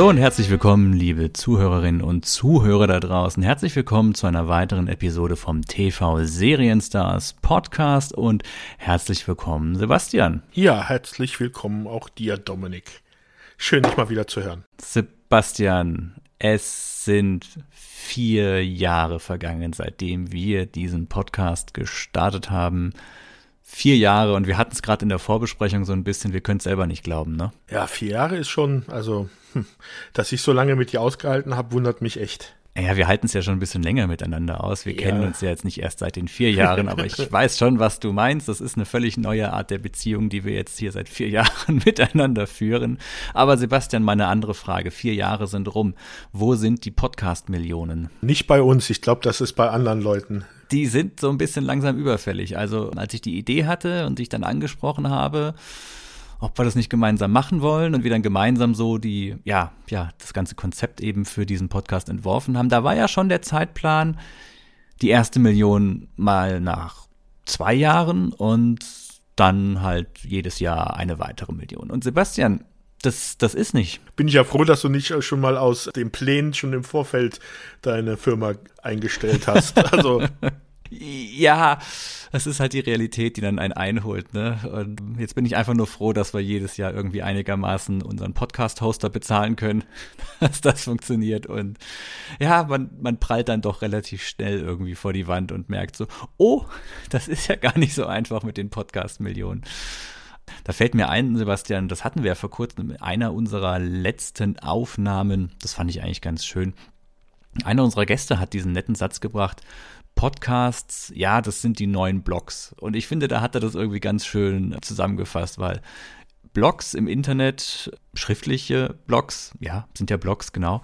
Hallo und herzlich willkommen, liebe Zuhörerinnen und Zuhörer da draußen. Herzlich willkommen zu einer weiteren Episode vom TV Serienstars Podcast und herzlich willkommen, Sebastian. Ja, herzlich willkommen auch dir, Dominik. Schön, dich mal wieder zu hören. Sebastian, es sind vier Jahre vergangen, seitdem wir diesen Podcast gestartet haben vier Jahre und wir hatten es gerade in der Vorbesprechung so ein bisschen, wir können es selber nicht glauben, ne? Ja, vier Jahre ist schon, also, hm, dass ich so lange mit dir ausgehalten habe, wundert mich echt. Ja, wir halten es ja schon ein bisschen länger miteinander aus. Wir ja. kennen uns ja jetzt nicht erst seit den vier Jahren, aber ich weiß schon, was du meinst. Das ist eine völlig neue Art der Beziehung, die wir jetzt hier seit vier Jahren miteinander führen. Aber Sebastian, meine andere Frage. Vier Jahre sind rum. Wo sind die Podcast-Millionen? Nicht bei uns. Ich glaube, das ist bei anderen Leuten die sind so ein bisschen langsam überfällig. Also als ich die Idee hatte und dich dann angesprochen habe, ob wir das nicht gemeinsam machen wollen und wir dann gemeinsam so die, ja, ja, das ganze Konzept eben für diesen Podcast entworfen haben, da war ja schon der Zeitplan, die erste Million mal nach zwei Jahren und dann halt jedes Jahr eine weitere Million. Und Sebastian, das, das ist nicht. Bin ich ja froh, dass du nicht schon mal aus den Plänen schon im Vorfeld deine Firma eingestellt hast. Also. Ja, das ist halt die Realität, die dann einen einholt. Ne? Und jetzt bin ich einfach nur froh, dass wir jedes Jahr irgendwie einigermaßen unseren Podcast-Hoster bezahlen können, dass das funktioniert. Und ja, man, man prallt dann doch relativ schnell irgendwie vor die Wand und merkt so, oh, das ist ja gar nicht so einfach mit den Podcast-Millionen. Da fällt mir ein, Sebastian, das hatten wir ja vor kurzem in einer unserer letzten Aufnahmen. Das fand ich eigentlich ganz schön. Einer unserer Gäste hat diesen netten Satz gebracht. Podcasts, ja, das sind die neuen Blogs. Und ich finde, da hat er das irgendwie ganz schön zusammengefasst, weil Blogs im Internet, schriftliche Blogs, ja, sind ja Blogs, genau.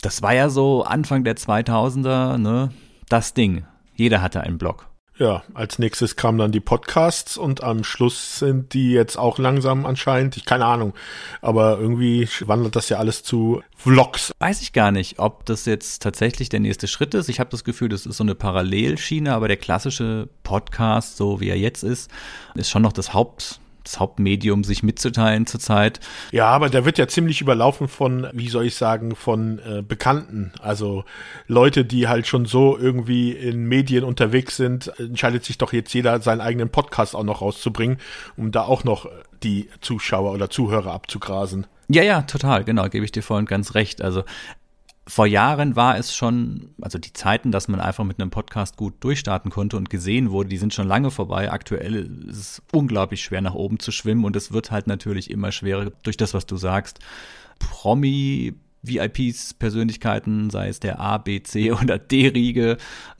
Das war ja so Anfang der 2000er, ne, das Ding. Jeder hatte einen Blog. Ja, als nächstes kamen dann die Podcasts und am Schluss sind die jetzt auch langsam anscheinend, ich keine Ahnung, aber irgendwie wandelt das ja alles zu Vlogs. Weiß ich gar nicht, ob das jetzt tatsächlich der nächste Schritt ist. Ich habe das Gefühl, das ist so eine Parallelschiene, aber der klassische Podcast, so wie er jetzt ist, ist schon noch das Haupt das Hauptmedium, sich mitzuteilen zurzeit. Ja, aber der wird ja ziemlich überlaufen von, wie soll ich sagen, von äh, Bekannten. Also Leute, die halt schon so irgendwie in Medien unterwegs sind, entscheidet sich doch jetzt jeder, seinen eigenen Podcast auch noch rauszubringen, um da auch noch die Zuschauer oder Zuhörer abzugrasen. Ja, ja, total, genau, gebe ich dir voll und ganz recht. Also vor Jahren war es schon, also die Zeiten, dass man einfach mit einem Podcast gut durchstarten konnte und gesehen wurde, die sind schon lange vorbei. Aktuell ist es unglaublich schwer nach oben zu schwimmen und es wird halt natürlich immer schwerer durch das, was du sagst. Promi, VIPs, Persönlichkeiten, sei es der A, B, C oder D-Riege,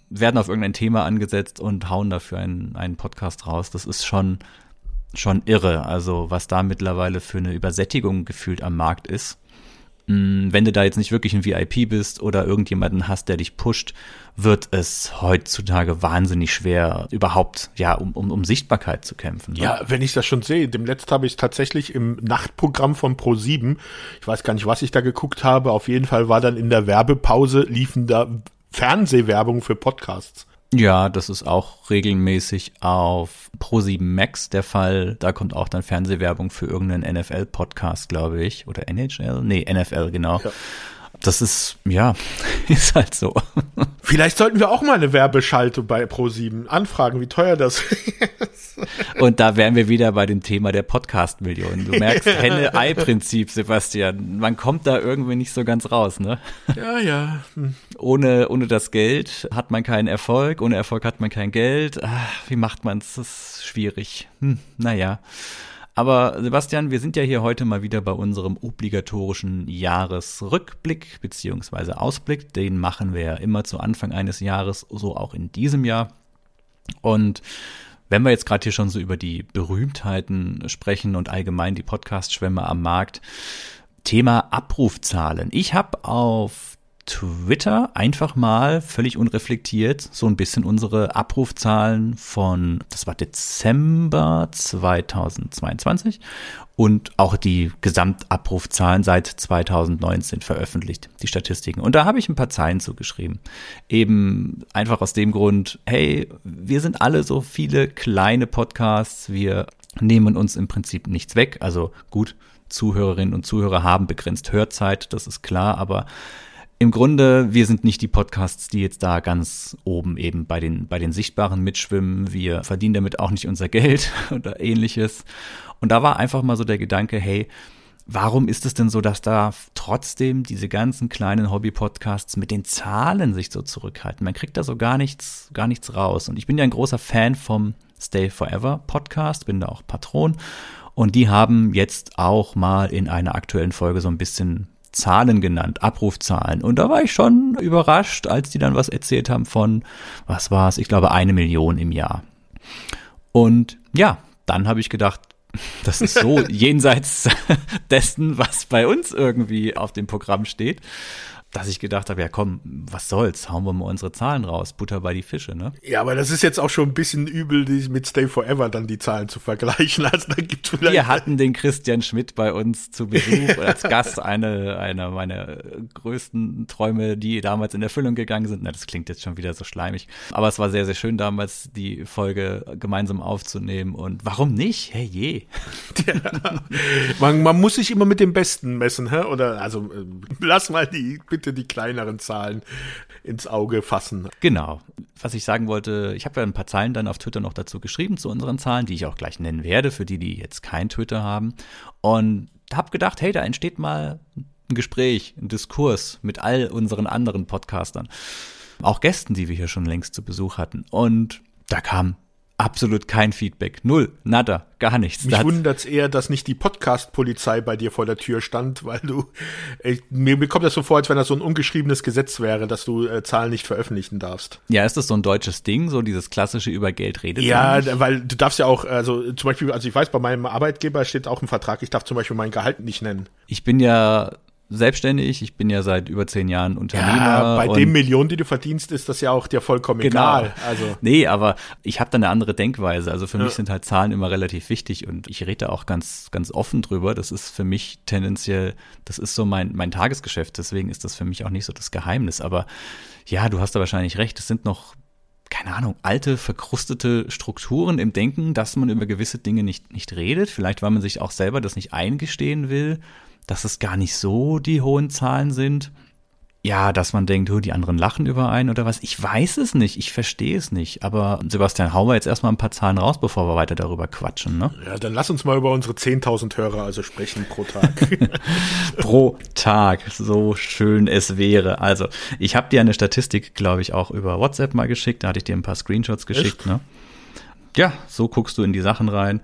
werden auf irgendein Thema angesetzt und hauen dafür einen, einen Podcast raus. Das ist schon, schon irre. Also was da mittlerweile für eine Übersättigung gefühlt am Markt ist. Mm, wenn du da jetzt nicht wirklich ein VIP bist oder irgendjemanden hast, der dich pusht, wird es heutzutage wahnsinnig schwer, überhaupt ja um, um, um Sichtbarkeit zu kämpfen. Ne? Ja, wenn ich das schon sehe. Demnächst habe ich tatsächlich im Nachtprogramm von Pro7, ich weiß gar nicht, was ich da geguckt habe, auf jeden Fall war dann in der Werbepause, liefen da Fernsehwerbung für Podcasts. Ja, das ist auch regelmäßig auf Pro7 Max der Fall. Da kommt auch dann Fernsehwerbung für irgendeinen NFL-Podcast, glaube ich. Oder NHL? Nee, NFL, genau. Ja das ist, ja, ist halt so. Vielleicht sollten wir auch mal eine Werbeschaltung bei Pro7 anfragen, wie teuer das ist. Und da wären wir wieder bei dem Thema der Podcast-Millionen. Du merkst Henne-Ei-Prinzip, Sebastian. Man kommt da irgendwie nicht so ganz raus, ne? Ja, ja. Hm. Ohne, ohne das Geld hat man keinen Erfolg, ohne Erfolg hat man kein Geld. Ach, wie macht man's? Das ist schwierig. Hm, naja. Aber Sebastian, wir sind ja hier heute mal wieder bei unserem obligatorischen Jahresrückblick beziehungsweise Ausblick. Den machen wir ja immer zu Anfang eines Jahres, so auch in diesem Jahr. Und wenn wir jetzt gerade hier schon so über die Berühmtheiten sprechen und allgemein die Podcast-Schwämme am Markt, Thema Abrufzahlen. Ich habe auf Twitter einfach mal völlig unreflektiert so ein bisschen unsere Abrufzahlen von, das war Dezember 2022 und auch die Gesamtabrufzahlen seit 2019 veröffentlicht, die Statistiken. Und da habe ich ein paar Zeilen zugeschrieben. Eben einfach aus dem Grund, hey, wir sind alle so viele kleine Podcasts, wir nehmen uns im Prinzip nichts weg. Also gut, Zuhörerinnen und Zuhörer haben begrenzt Hörzeit, das ist klar, aber im Grunde, wir sind nicht die Podcasts, die jetzt da ganz oben eben bei den, bei den Sichtbaren mitschwimmen. Wir verdienen damit auch nicht unser Geld oder ähnliches. Und da war einfach mal so der Gedanke, hey, warum ist es denn so, dass da trotzdem diese ganzen kleinen Hobby-Podcasts mit den Zahlen sich so zurückhalten? Man kriegt da so gar nichts, gar nichts raus. Und ich bin ja ein großer Fan vom Stay Forever Podcast, bin da auch Patron. Und die haben jetzt auch mal in einer aktuellen Folge so ein bisschen Zahlen genannt, Abrufzahlen. Und da war ich schon überrascht, als die dann was erzählt haben von, was war es, ich glaube eine Million im Jahr. Und ja, dann habe ich gedacht, das ist so jenseits dessen, was bei uns irgendwie auf dem Programm steht dass ich gedacht habe, ja komm, was soll's, hauen wir mal unsere Zahlen raus, Butter bei die Fische, ne? Ja, aber das ist jetzt auch schon ein bisschen übel, mit Stay Forever dann die Zahlen zu vergleichen. Also da gibt vielleicht Wir hatten den Christian Schmidt bei uns zu Besuch als Gast, eine, einer meiner größten Träume, die damals in Erfüllung gegangen sind. Na, das klingt jetzt schon wieder so schleimig. Aber es war sehr, sehr schön damals, die Folge gemeinsam aufzunehmen. Und warum nicht? Hey je. Ja. Man, man muss sich immer mit dem Besten messen, hä? Oder also äh, lass mal die bitte die kleineren Zahlen ins Auge fassen. Genau. Was ich sagen wollte, ich habe ja ein paar Zeilen dann auf Twitter noch dazu geschrieben zu unseren Zahlen, die ich auch gleich nennen werde, für die, die jetzt kein Twitter haben. Und habe gedacht, hey, da entsteht mal ein Gespräch, ein Diskurs mit all unseren anderen Podcastern. Auch Gästen, die wir hier schon längst zu Besuch hatten. Und da kam absolut kein Feedback. Null, nada, gar nichts. Mich wundert es eher, dass nicht die Podcast-Polizei bei dir vor der Tür stand, weil du, ey, mir, mir kommt das so vor, als wenn das so ein ungeschriebenes Gesetz wäre, dass du äh, Zahlen nicht veröffentlichen darfst. Ja, ist das so ein deutsches Ding, so dieses klassische über Geld redet? Ja, weil du darfst ja auch, also zum Beispiel, also ich weiß, bei meinem Arbeitgeber steht auch im Vertrag, ich darf zum Beispiel mein Gehalt nicht nennen. Ich bin ja selbstständig. Ich bin ja seit über zehn Jahren Unternehmer. Ja, bei den Millionen, die du verdienst, ist das ja auch dir vollkommen genau. egal. Also. Nee, aber ich habe da eine andere Denkweise. Also für ja. mich sind halt Zahlen immer relativ wichtig und ich rede auch ganz, ganz offen drüber. Das ist für mich tendenziell, das ist so mein, mein Tagesgeschäft. Deswegen ist das für mich auch nicht so das Geheimnis. Aber ja, du hast da wahrscheinlich recht. Es sind noch keine Ahnung, alte, verkrustete Strukturen im Denken, dass man über gewisse Dinge nicht, nicht redet. Vielleicht, weil man sich auch selber das nicht eingestehen will dass es gar nicht so die hohen Zahlen sind. Ja, dass man denkt, oh, die anderen lachen über einen oder was. Ich weiß es nicht, ich verstehe es nicht. Aber Sebastian, hauen wir jetzt erstmal ein paar Zahlen raus, bevor wir weiter darüber quatschen, ne? Ja, dann lass uns mal über unsere 10.000 Hörer also sprechen pro Tag. pro Tag, so schön es wäre. Also, ich habe dir eine Statistik, glaube ich, auch über WhatsApp mal geschickt. Da hatte ich dir ein paar Screenshots geschickt, Echt? ne? Ja, so guckst du in die Sachen rein.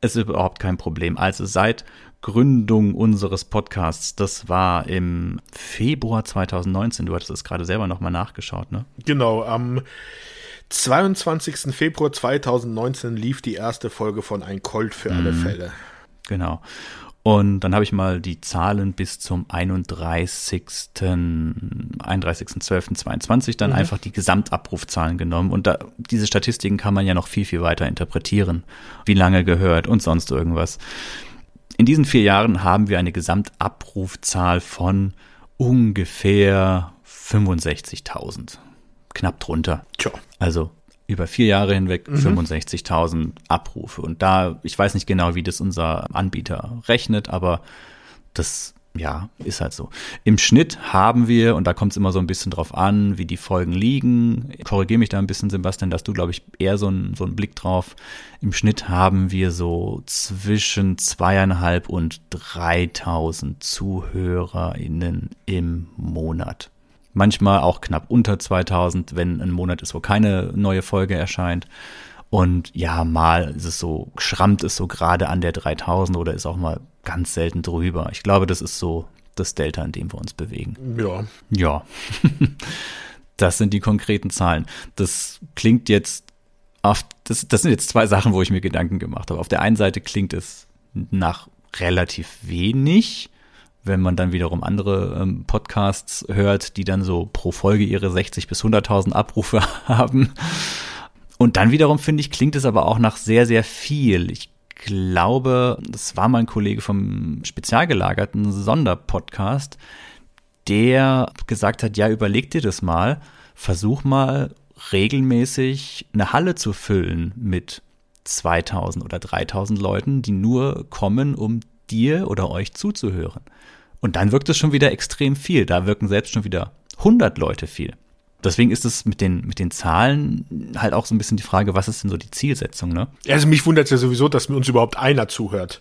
Es ist überhaupt kein Problem. Also seit Gründung unseres Podcasts. Das war im Februar 2019. Du hattest es gerade selber nochmal nachgeschaut, ne? Genau, am 22. Februar 2019 lief die erste Folge von Ein Colt für alle mhm. Fälle. Genau. Und dann habe ich mal die Zahlen bis zum 31. 31.12.22 dann mhm. einfach die Gesamtabrufzahlen genommen. Und da, diese Statistiken kann man ja noch viel, viel weiter interpretieren. Wie lange gehört und sonst irgendwas. In diesen vier Jahren haben wir eine Gesamtabrufzahl von ungefähr 65.000. Knapp drunter. Tja. Also über vier Jahre hinweg mhm. 65.000 Abrufe. Und da, ich weiß nicht genau, wie das unser Anbieter rechnet, aber das ja, ist halt so. Im Schnitt haben wir, und da kommt es immer so ein bisschen drauf an, wie die Folgen liegen. Korrigiere mich da ein bisschen, Sebastian, dass du, glaube ich, eher so, ein, so einen Blick drauf. Im Schnitt haben wir so zwischen zweieinhalb und 3000 ZuhörerInnen im Monat. Manchmal auch knapp unter 2000, wenn ein Monat ist, wo keine neue Folge erscheint. Und ja, mal ist es so, schrammt es so gerade an der 3000 oder ist auch mal ganz selten drüber. Ich glaube, das ist so das Delta, in dem wir uns bewegen. Ja. Ja. das sind die konkreten Zahlen. Das klingt jetzt auf, das, das sind jetzt zwei Sachen, wo ich mir Gedanken gemacht habe. Auf der einen Seite klingt es nach relativ wenig, wenn man dann wiederum andere ähm, Podcasts hört, die dann so pro Folge ihre 60 bis 100.000 Abrufe haben. Und dann wiederum finde ich, klingt es aber auch nach sehr, sehr viel. Ich glaube, das war mein Kollege vom spezialgelagerten Sonderpodcast, der gesagt hat, ja, überleg dir das mal, versuch mal regelmäßig eine Halle zu füllen mit 2000 oder 3000 Leuten, die nur kommen, um dir oder euch zuzuhören. Und dann wirkt es schon wieder extrem viel. Da wirken selbst schon wieder 100 Leute viel. Deswegen ist es mit den, mit den Zahlen halt auch so ein bisschen die Frage, was ist denn so die Zielsetzung, ne? Also mich wundert es ja sowieso, dass mir uns überhaupt einer zuhört.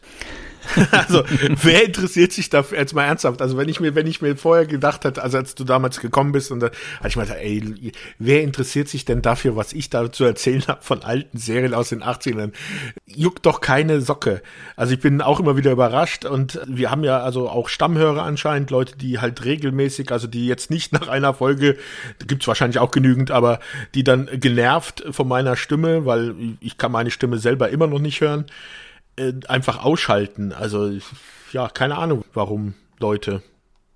also, wer interessiert sich dafür jetzt mal ernsthaft? Also, wenn ich mir, wenn ich mir vorher gedacht hätte, also als du damals gekommen bist und da hatte ich mal gedacht, ey, wer interessiert sich denn dafür, was ich da zu erzählen habe von alten Serien aus den 80ern? Juckt doch keine Socke. Also, ich bin auch immer wieder überrascht und wir haben ja also auch Stammhörer anscheinend, Leute, die halt regelmäßig, also die jetzt nicht nach einer Folge, gibt's wahrscheinlich auch genügend, aber die dann genervt von meiner Stimme, weil ich kann meine Stimme selber immer noch nicht hören, äh, einfach ausschalten. Also ja, keine Ahnung, warum Leute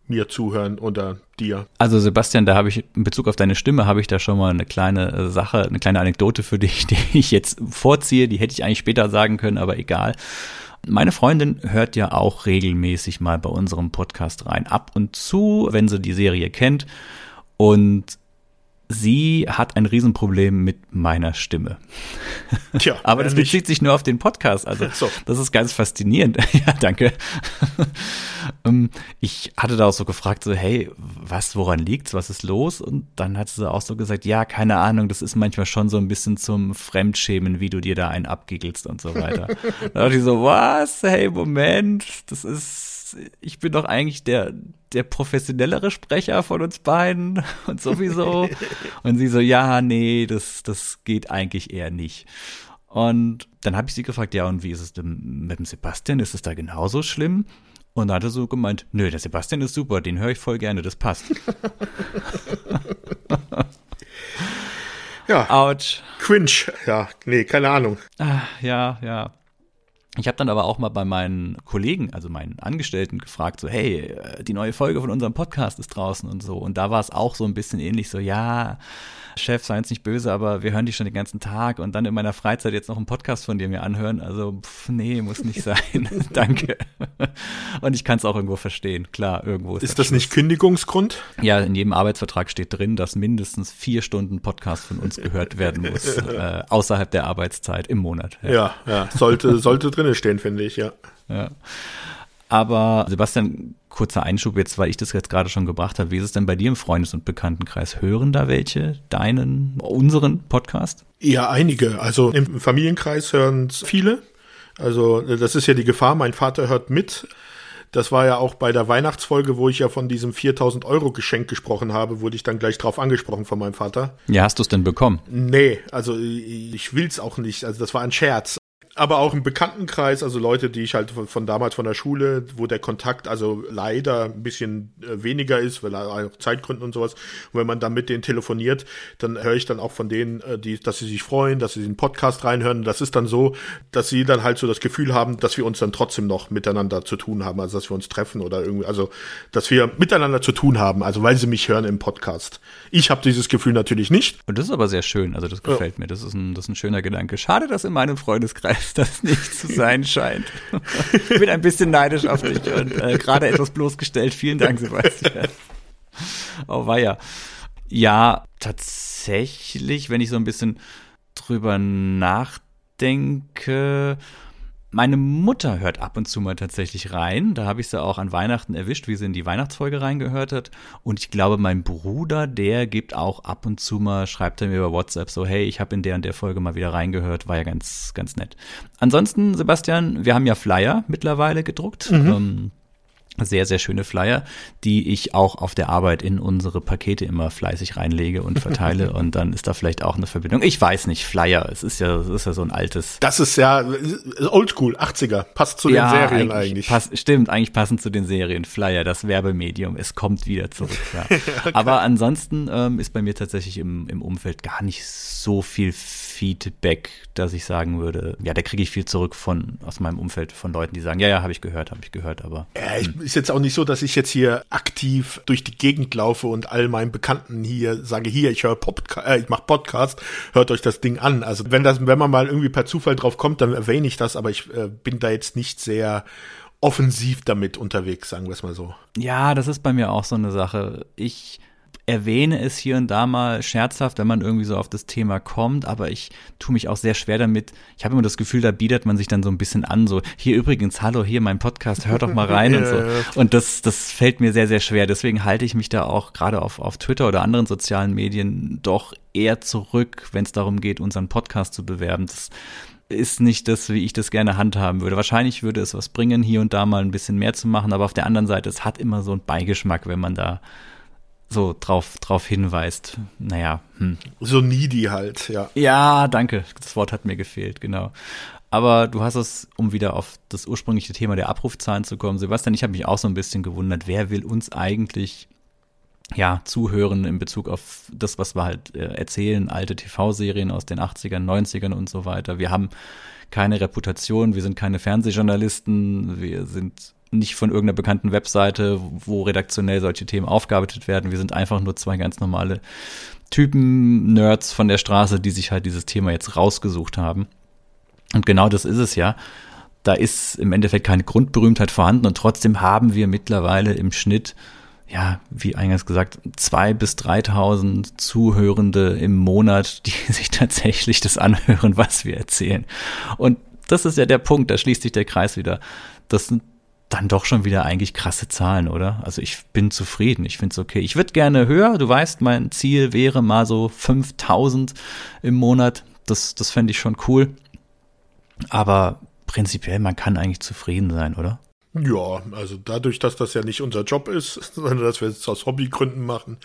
mir zuhören oder dir. Also Sebastian, da habe ich in Bezug auf deine Stimme habe ich da schon mal eine kleine äh, Sache, eine kleine Anekdote für dich, die ich jetzt vorziehe, die hätte ich eigentlich später sagen können, aber egal. Meine Freundin hört ja auch regelmäßig mal bei unserem Podcast rein, ab und zu, wenn sie die Serie kennt und sie hat ein Riesenproblem mit meiner Stimme. Tja, aber das bezieht sich nur auf den Podcast. Also so. das ist ganz faszinierend. ja, danke. Ähm, ich hatte da auch so gefragt, so hey, was, woran liegt's? Was ist los? Und dann hat sie auch so gesagt, ja, keine Ahnung, das ist manchmal schon so ein bisschen zum Fremdschämen, wie du dir da einen abgiggelst und so weiter. da dachte ich so, was? Hey, Moment, das ist ich bin doch eigentlich der, der professionellere Sprecher von uns beiden und sowieso. und sie so, ja, nee, das, das geht eigentlich eher nicht. Und dann habe ich sie gefragt, ja, und wie ist es denn mit dem Sebastian? Ist es da genauso schlimm? Und dann hat er so gemeint, nö, der Sebastian ist super, den höre ich voll gerne, das passt. ja. Autsch. Cringe, ja, nee, keine Ahnung. Ah, ja, ja. Ich habe dann aber auch mal bei meinen Kollegen, also meinen Angestellten, gefragt, so, hey, äh, die neue Folge von unserem Podcast ist draußen und so. Und da war es auch so ein bisschen ähnlich, so, ja, Chef, sei uns nicht böse, aber wir hören dich schon den ganzen Tag und dann in meiner Freizeit jetzt noch einen Podcast von dir mir anhören. Also, pff, nee, muss nicht sein. Danke. Und ich kann es auch irgendwo verstehen. Klar, irgendwo ist Ist das, das nicht Kündigungsgrund? Ja, in jedem Arbeitsvertrag steht drin, dass mindestens vier Stunden Podcast von uns gehört werden muss, äh, außerhalb der Arbeitszeit im Monat. Ja, ja, ja sollte, sollte drinne stehen, finde ich, ja. Ja. Aber Sebastian, kurzer Einschub jetzt, weil ich das jetzt gerade schon gebracht habe. Wie ist es denn bei dir im Freundes- und Bekanntenkreis? Hören da welche deinen, unseren Podcast? Ja, einige. Also im Familienkreis hören es viele. Also das ist ja die Gefahr. Mein Vater hört mit. Das war ja auch bei der Weihnachtsfolge, wo ich ja von diesem 4000 Euro Geschenk gesprochen habe, wurde ich dann gleich drauf angesprochen von meinem Vater. Ja, hast du es denn bekommen? Nee, also ich will's auch nicht. Also das war ein Scherz aber auch im Bekanntenkreis, also Leute, die ich halt von, von, damals von der Schule, wo der Kontakt also leider ein bisschen äh, weniger ist, weil auch Zeitgründen und sowas. Und wenn man dann mit denen telefoniert, dann höre ich dann auch von denen, äh, die, dass sie sich freuen, dass sie den Podcast reinhören. Das ist dann so, dass sie dann halt so das Gefühl haben, dass wir uns dann trotzdem noch miteinander zu tun haben, also dass wir uns treffen oder irgendwie, also dass wir miteinander zu tun haben, also weil sie mich hören im Podcast. Ich habe dieses Gefühl natürlich nicht. Und das ist aber sehr schön, also das gefällt ja. mir. Das ist ein, das ist ein schöner Gedanke. Schade, dass in meinem Freundeskreis das nicht zu sein scheint. ich bin ein bisschen neidisch auf dich und äh, gerade etwas bloßgestellt. Vielen Dank, Sebastian. Oh, ja. Ja, tatsächlich, wenn ich so ein bisschen drüber nachdenke, meine Mutter hört ab und zu mal tatsächlich rein. Da habe ich sie auch an Weihnachten erwischt, wie sie in die Weihnachtsfolge reingehört hat. Und ich glaube, mein Bruder, der gibt auch ab und zu mal, schreibt er mir über WhatsApp so, hey, ich habe in der und der Folge mal wieder reingehört. War ja ganz, ganz nett. Ansonsten, Sebastian, wir haben ja Flyer mittlerweile gedruckt. Mhm. Ähm, sehr, sehr schöne Flyer, die ich auch auf der Arbeit in unsere Pakete immer fleißig reinlege und verteile und dann ist da vielleicht auch eine Verbindung. Ich weiß nicht, Flyer, es ist ja, es ist ja so ein altes. Das ist ja oldschool, 80er, passt zu ja, den Serien eigentlich. eigentlich. Pass, stimmt, eigentlich passend zu den Serien. Flyer, das Werbemedium, es kommt wieder zurück. Ja. okay. Aber ansonsten ähm, ist bei mir tatsächlich im, im Umfeld gar nicht so viel Feedback, dass ich sagen würde, ja, da kriege ich viel zurück von aus meinem Umfeld von Leuten, die sagen, ja, ja, habe ich gehört, habe ich gehört, aber. Ja, ich, ist jetzt auch nicht so, dass ich jetzt hier aktiv durch die Gegend laufe und all meinen Bekannten hier sage, hier, ich höre Podcast, äh, ich mache Podcast, hört euch das Ding an. Also wenn das, wenn man mal irgendwie per Zufall drauf kommt, dann erwähne ich das, aber ich äh, bin da jetzt nicht sehr offensiv damit unterwegs, sagen wir es mal so. Ja, das ist bei mir auch so eine Sache. Ich erwähne es hier und da mal scherzhaft, wenn man irgendwie so auf das Thema kommt, aber ich tue mich auch sehr schwer damit. Ich habe immer das Gefühl, da bietet man sich dann so ein bisschen an, so hier übrigens, hallo, hier mein Podcast, hört doch mal rein und so. Und das, das fällt mir sehr, sehr schwer. Deswegen halte ich mich da auch gerade auf, auf Twitter oder anderen sozialen Medien doch eher zurück, wenn es darum geht, unseren Podcast zu bewerben. Das, ist nicht das, wie ich das gerne handhaben würde. Wahrscheinlich würde es was bringen, hier und da mal ein bisschen mehr zu machen, aber auf der anderen Seite, es hat immer so einen Beigeschmack, wenn man da so drauf, drauf hinweist. Naja. Hm. So needy halt, ja. Ja, danke. Das Wort hat mir gefehlt, genau. Aber du hast es, um wieder auf das ursprüngliche Thema der Abrufzahlen zu kommen, Sebastian, ich habe mich auch so ein bisschen gewundert, wer will uns eigentlich ja, zuhören in Bezug auf das, was wir halt äh, erzählen, alte TV-Serien aus den 80ern, 90ern und so weiter. Wir haben keine Reputation, wir sind keine Fernsehjournalisten, wir sind nicht von irgendeiner bekannten Webseite, wo redaktionell solche Themen aufgearbeitet werden. Wir sind einfach nur zwei ganz normale Typen, Nerds von der Straße, die sich halt dieses Thema jetzt rausgesucht haben. Und genau das ist es ja. Da ist im Endeffekt keine Grundberühmtheit vorhanden und trotzdem haben wir mittlerweile im Schnitt ja, wie eingangs gesagt, zwei bis dreitausend Zuhörende im Monat, die sich tatsächlich das anhören, was wir erzählen. Und das ist ja der Punkt, da schließt sich der Kreis wieder. Das sind dann doch schon wieder eigentlich krasse Zahlen, oder? Also ich bin zufrieden, ich finde es okay. Ich würde gerne höher, du weißt, mein Ziel wäre mal so 5000 im Monat. Das, das fände ich schon cool. Aber prinzipiell, man kann eigentlich zufrieden sein, oder? Ja, also dadurch, dass das ja nicht unser Job ist, sondern dass wir es aus Hobbygründen machen,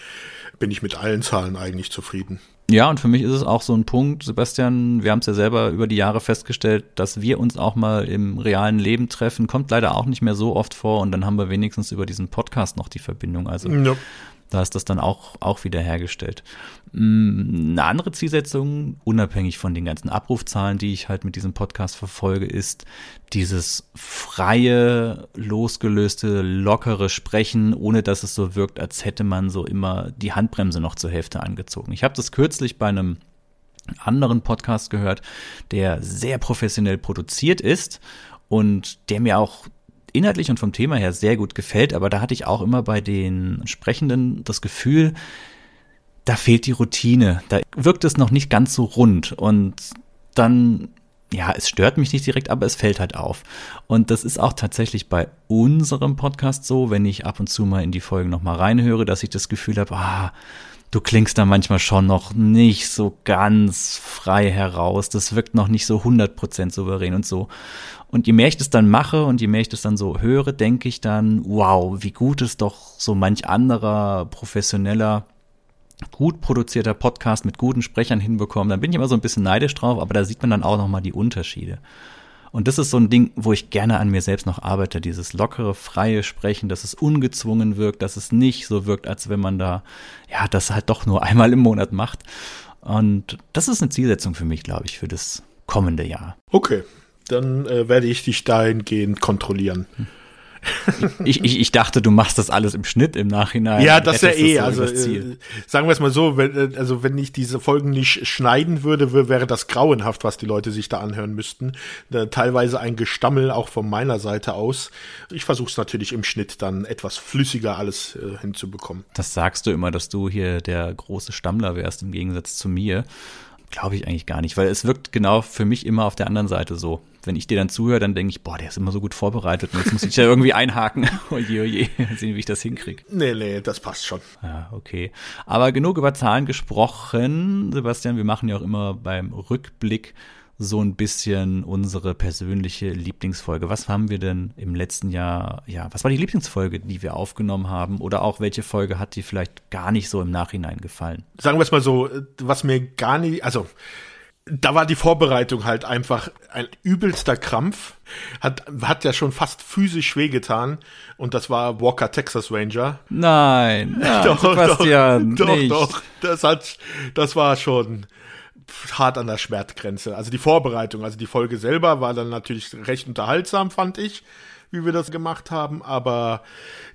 bin ich mit allen Zahlen eigentlich zufrieden. Ja, und für mich ist es auch so ein Punkt, Sebastian, wir haben es ja selber über die Jahre festgestellt, dass wir uns auch mal im realen Leben treffen, kommt leider auch nicht mehr so oft vor und dann haben wir wenigstens über diesen Podcast noch die Verbindung. Also ja. Da ist das dann auch, auch wieder hergestellt. Mm, eine andere Zielsetzung, unabhängig von den ganzen Abrufzahlen, die ich halt mit diesem Podcast verfolge, ist dieses freie, losgelöste, lockere Sprechen, ohne dass es so wirkt, als hätte man so immer die Handbremse noch zur Hälfte angezogen. Ich habe das kürzlich bei einem anderen Podcast gehört, der sehr professionell produziert ist und der mir auch inhaltlich und vom Thema her sehr gut gefällt, aber da hatte ich auch immer bei den Sprechenden das Gefühl, da fehlt die Routine, da wirkt es noch nicht ganz so rund und dann ja, es stört mich nicht direkt, aber es fällt halt auf. Und das ist auch tatsächlich bei unserem Podcast so, wenn ich ab und zu mal in die Folgen nochmal reinhöre, dass ich das Gefühl habe, ah, du klingst da manchmal schon noch nicht so ganz frei heraus. Das wirkt noch nicht so 100% souverän und so. Und je mehr ich das dann mache und je mehr ich das dann so höre, denke ich dann, wow, wie gut ist doch so manch anderer professioneller, gut produzierter Podcast mit guten Sprechern hinbekommen. Dann bin ich immer so ein bisschen neidisch drauf, aber da sieht man dann auch nochmal die Unterschiede. Und das ist so ein Ding, wo ich gerne an mir selbst noch arbeite. Dieses lockere, freie Sprechen, dass es ungezwungen wirkt, dass es nicht so wirkt, als wenn man da, ja, das halt doch nur einmal im Monat macht. Und das ist eine Zielsetzung für mich, glaube ich, für das kommende Jahr. Okay, dann äh, werde ich dich dahingehend kontrollieren. Ich, ich, ich dachte, du machst das alles im Schnitt im Nachhinein. Ja, das ist ja eh. So also äh, sagen wir es mal so, wenn, äh, also wenn ich diese Folgen nicht schneiden würde, wäre das grauenhaft, was die Leute sich da anhören müssten. Da, teilweise ein Gestammel auch von meiner Seite aus. Ich versuche es natürlich im Schnitt dann etwas flüssiger alles äh, hinzubekommen. Das sagst du immer, dass du hier der große Stammler wärst im Gegensatz zu mir. Glaube ich eigentlich gar nicht, weil es wirkt genau für mich immer auf der anderen Seite so. Wenn ich dir dann zuhöre, dann denke ich, boah, der ist immer so gut vorbereitet und jetzt muss ich ja irgendwie einhaken. oje, oje, sehen, wie ich das hinkriege. Nee, nee, das passt schon. Ja, okay. Aber genug über Zahlen gesprochen. Sebastian, wir machen ja auch immer beim Rückblick so ein bisschen unsere persönliche Lieblingsfolge. Was haben wir denn im letzten Jahr, ja, was war die Lieblingsfolge, die wir aufgenommen haben? Oder auch welche Folge hat dir vielleicht gar nicht so im Nachhinein gefallen? Sagen wir es mal so, was mir gar nicht, also da war die Vorbereitung halt einfach ein übelster Krampf. Hat, hat ja schon fast physisch wehgetan. Und das war Walker Texas Ranger. Nein, ja, doch, Sebastian, doch, nicht. doch, doch. Das hat, das war schon, hart an der Schmerzgrenze. Also die Vorbereitung, also die Folge selber war dann natürlich recht unterhaltsam, fand ich, wie wir das gemacht haben, aber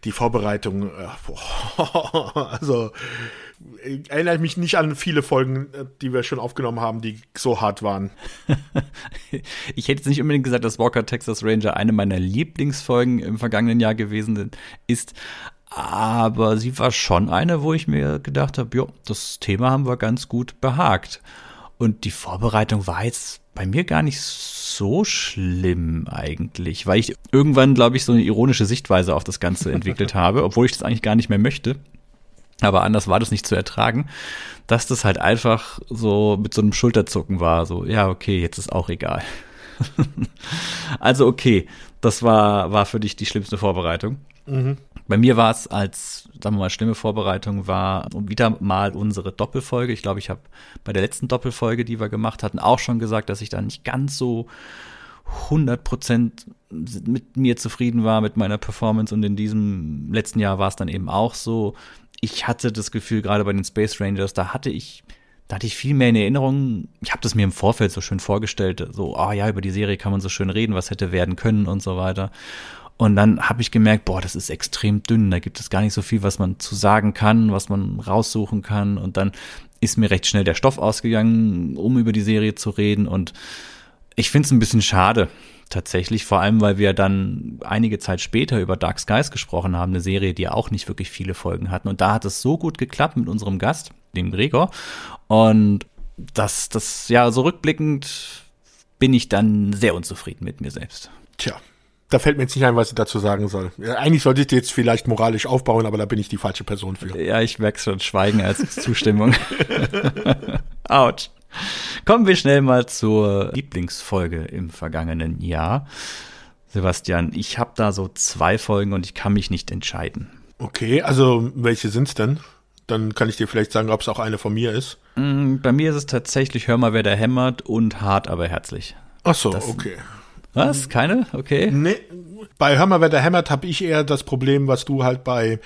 die Vorbereitung, äh, boah, also erinnere mich nicht an viele Folgen, äh, die wir schon aufgenommen haben, die so hart waren. ich hätte jetzt nicht unbedingt gesagt, dass Walker Texas Ranger eine meiner Lieblingsfolgen im vergangenen Jahr gewesen ist, aber sie war schon eine, wo ich mir gedacht habe, jo, das Thema haben wir ganz gut behagt. Und die Vorbereitung war jetzt bei mir gar nicht so schlimm eigentlich, weil ich irgendwann, glaube ich, so eine ironische Sichtweise auf das Ganze entwickelt habe, obwohl ich das eigentlich gar nicht mehr möchte. Aber anders war das nicht zu ertragen, dass das halt einfach so mit so einem Schulterzucken war. So, ja, okay, jetzt ist auch egal. also okay, das war, war für dich die schlimmste Vorbereitung. Mhm. Bei mir war es als, sagen wir mal, schlimme Vorbereitung war wieder mal unsere Doppelfolge. Ich glaube, ich habe bei der letzten Doppelfolge, die wir gemacht hatten, auch schon gesagt, dass ich da nicht ganz so 100 Prozent mit mir zufrieden war, mit meiner Performance. Und in diesem letzten Jahr war es dann eben auch so. Ich hatte das Gefühl, gerade bei den Space Rangers, da hatte ich da hatte ich viel mehr in Erinnerung. Ich habe das mir im Vorfeld so schön vorgestellt, so, ah oh ja, über die Serie kann man so schön reden, was hätte werden können und so weiter. Und dann habe ich gemerkt, boah, das ist extrem dünn. Da gibt es gar nicht so viel, was man zu sagen kann, was man raussuchen kann. Und dann ist mir recht schnell der Stoff ausgegangen, um über die Serie zu reden. Und ich finde es ein bisschen schade, tatsächlich, vor allem, weil wir dann einige Zeit später über Dark Skies gesprochen haben, eine Serie, die auch nicht wirklich viele Folgen hatten. Und da hat es so gut geklappt mit unserem Gast, dem Gregor. Und das, das, ja, so rückblickend bin ich dann sehr unzufrieden mit mir selbst. Tja, da fällt mir jetzt nicht ein, was ich dazu sagen soll. Eigentlich sollte ich jetzt vielleicht moralisch aufbauen, aber da bin ich die falsche Person für. Ja, ich merke schon Schweigen als Zustimmung. Autsch. Kommen wir schnell mal zur Lieblingsfolge im vergangenen Jahr. Sebastian, ich habe da so zwei Folgen und ich kann mich nicht entscheiden. Okay, also welche sind's denn? Dann kann ich dir vielleicht sagen, ob es auch eine von mir ist. Mm, bei mir ist es tatsächlich Hör mal, wer da hämmert und hart, aber herzlich. Ach so, das, okay. Was? Keine? Okay. Nee. Bei mal, wer da hämmert, habe ich eher das Problem, was du halt bei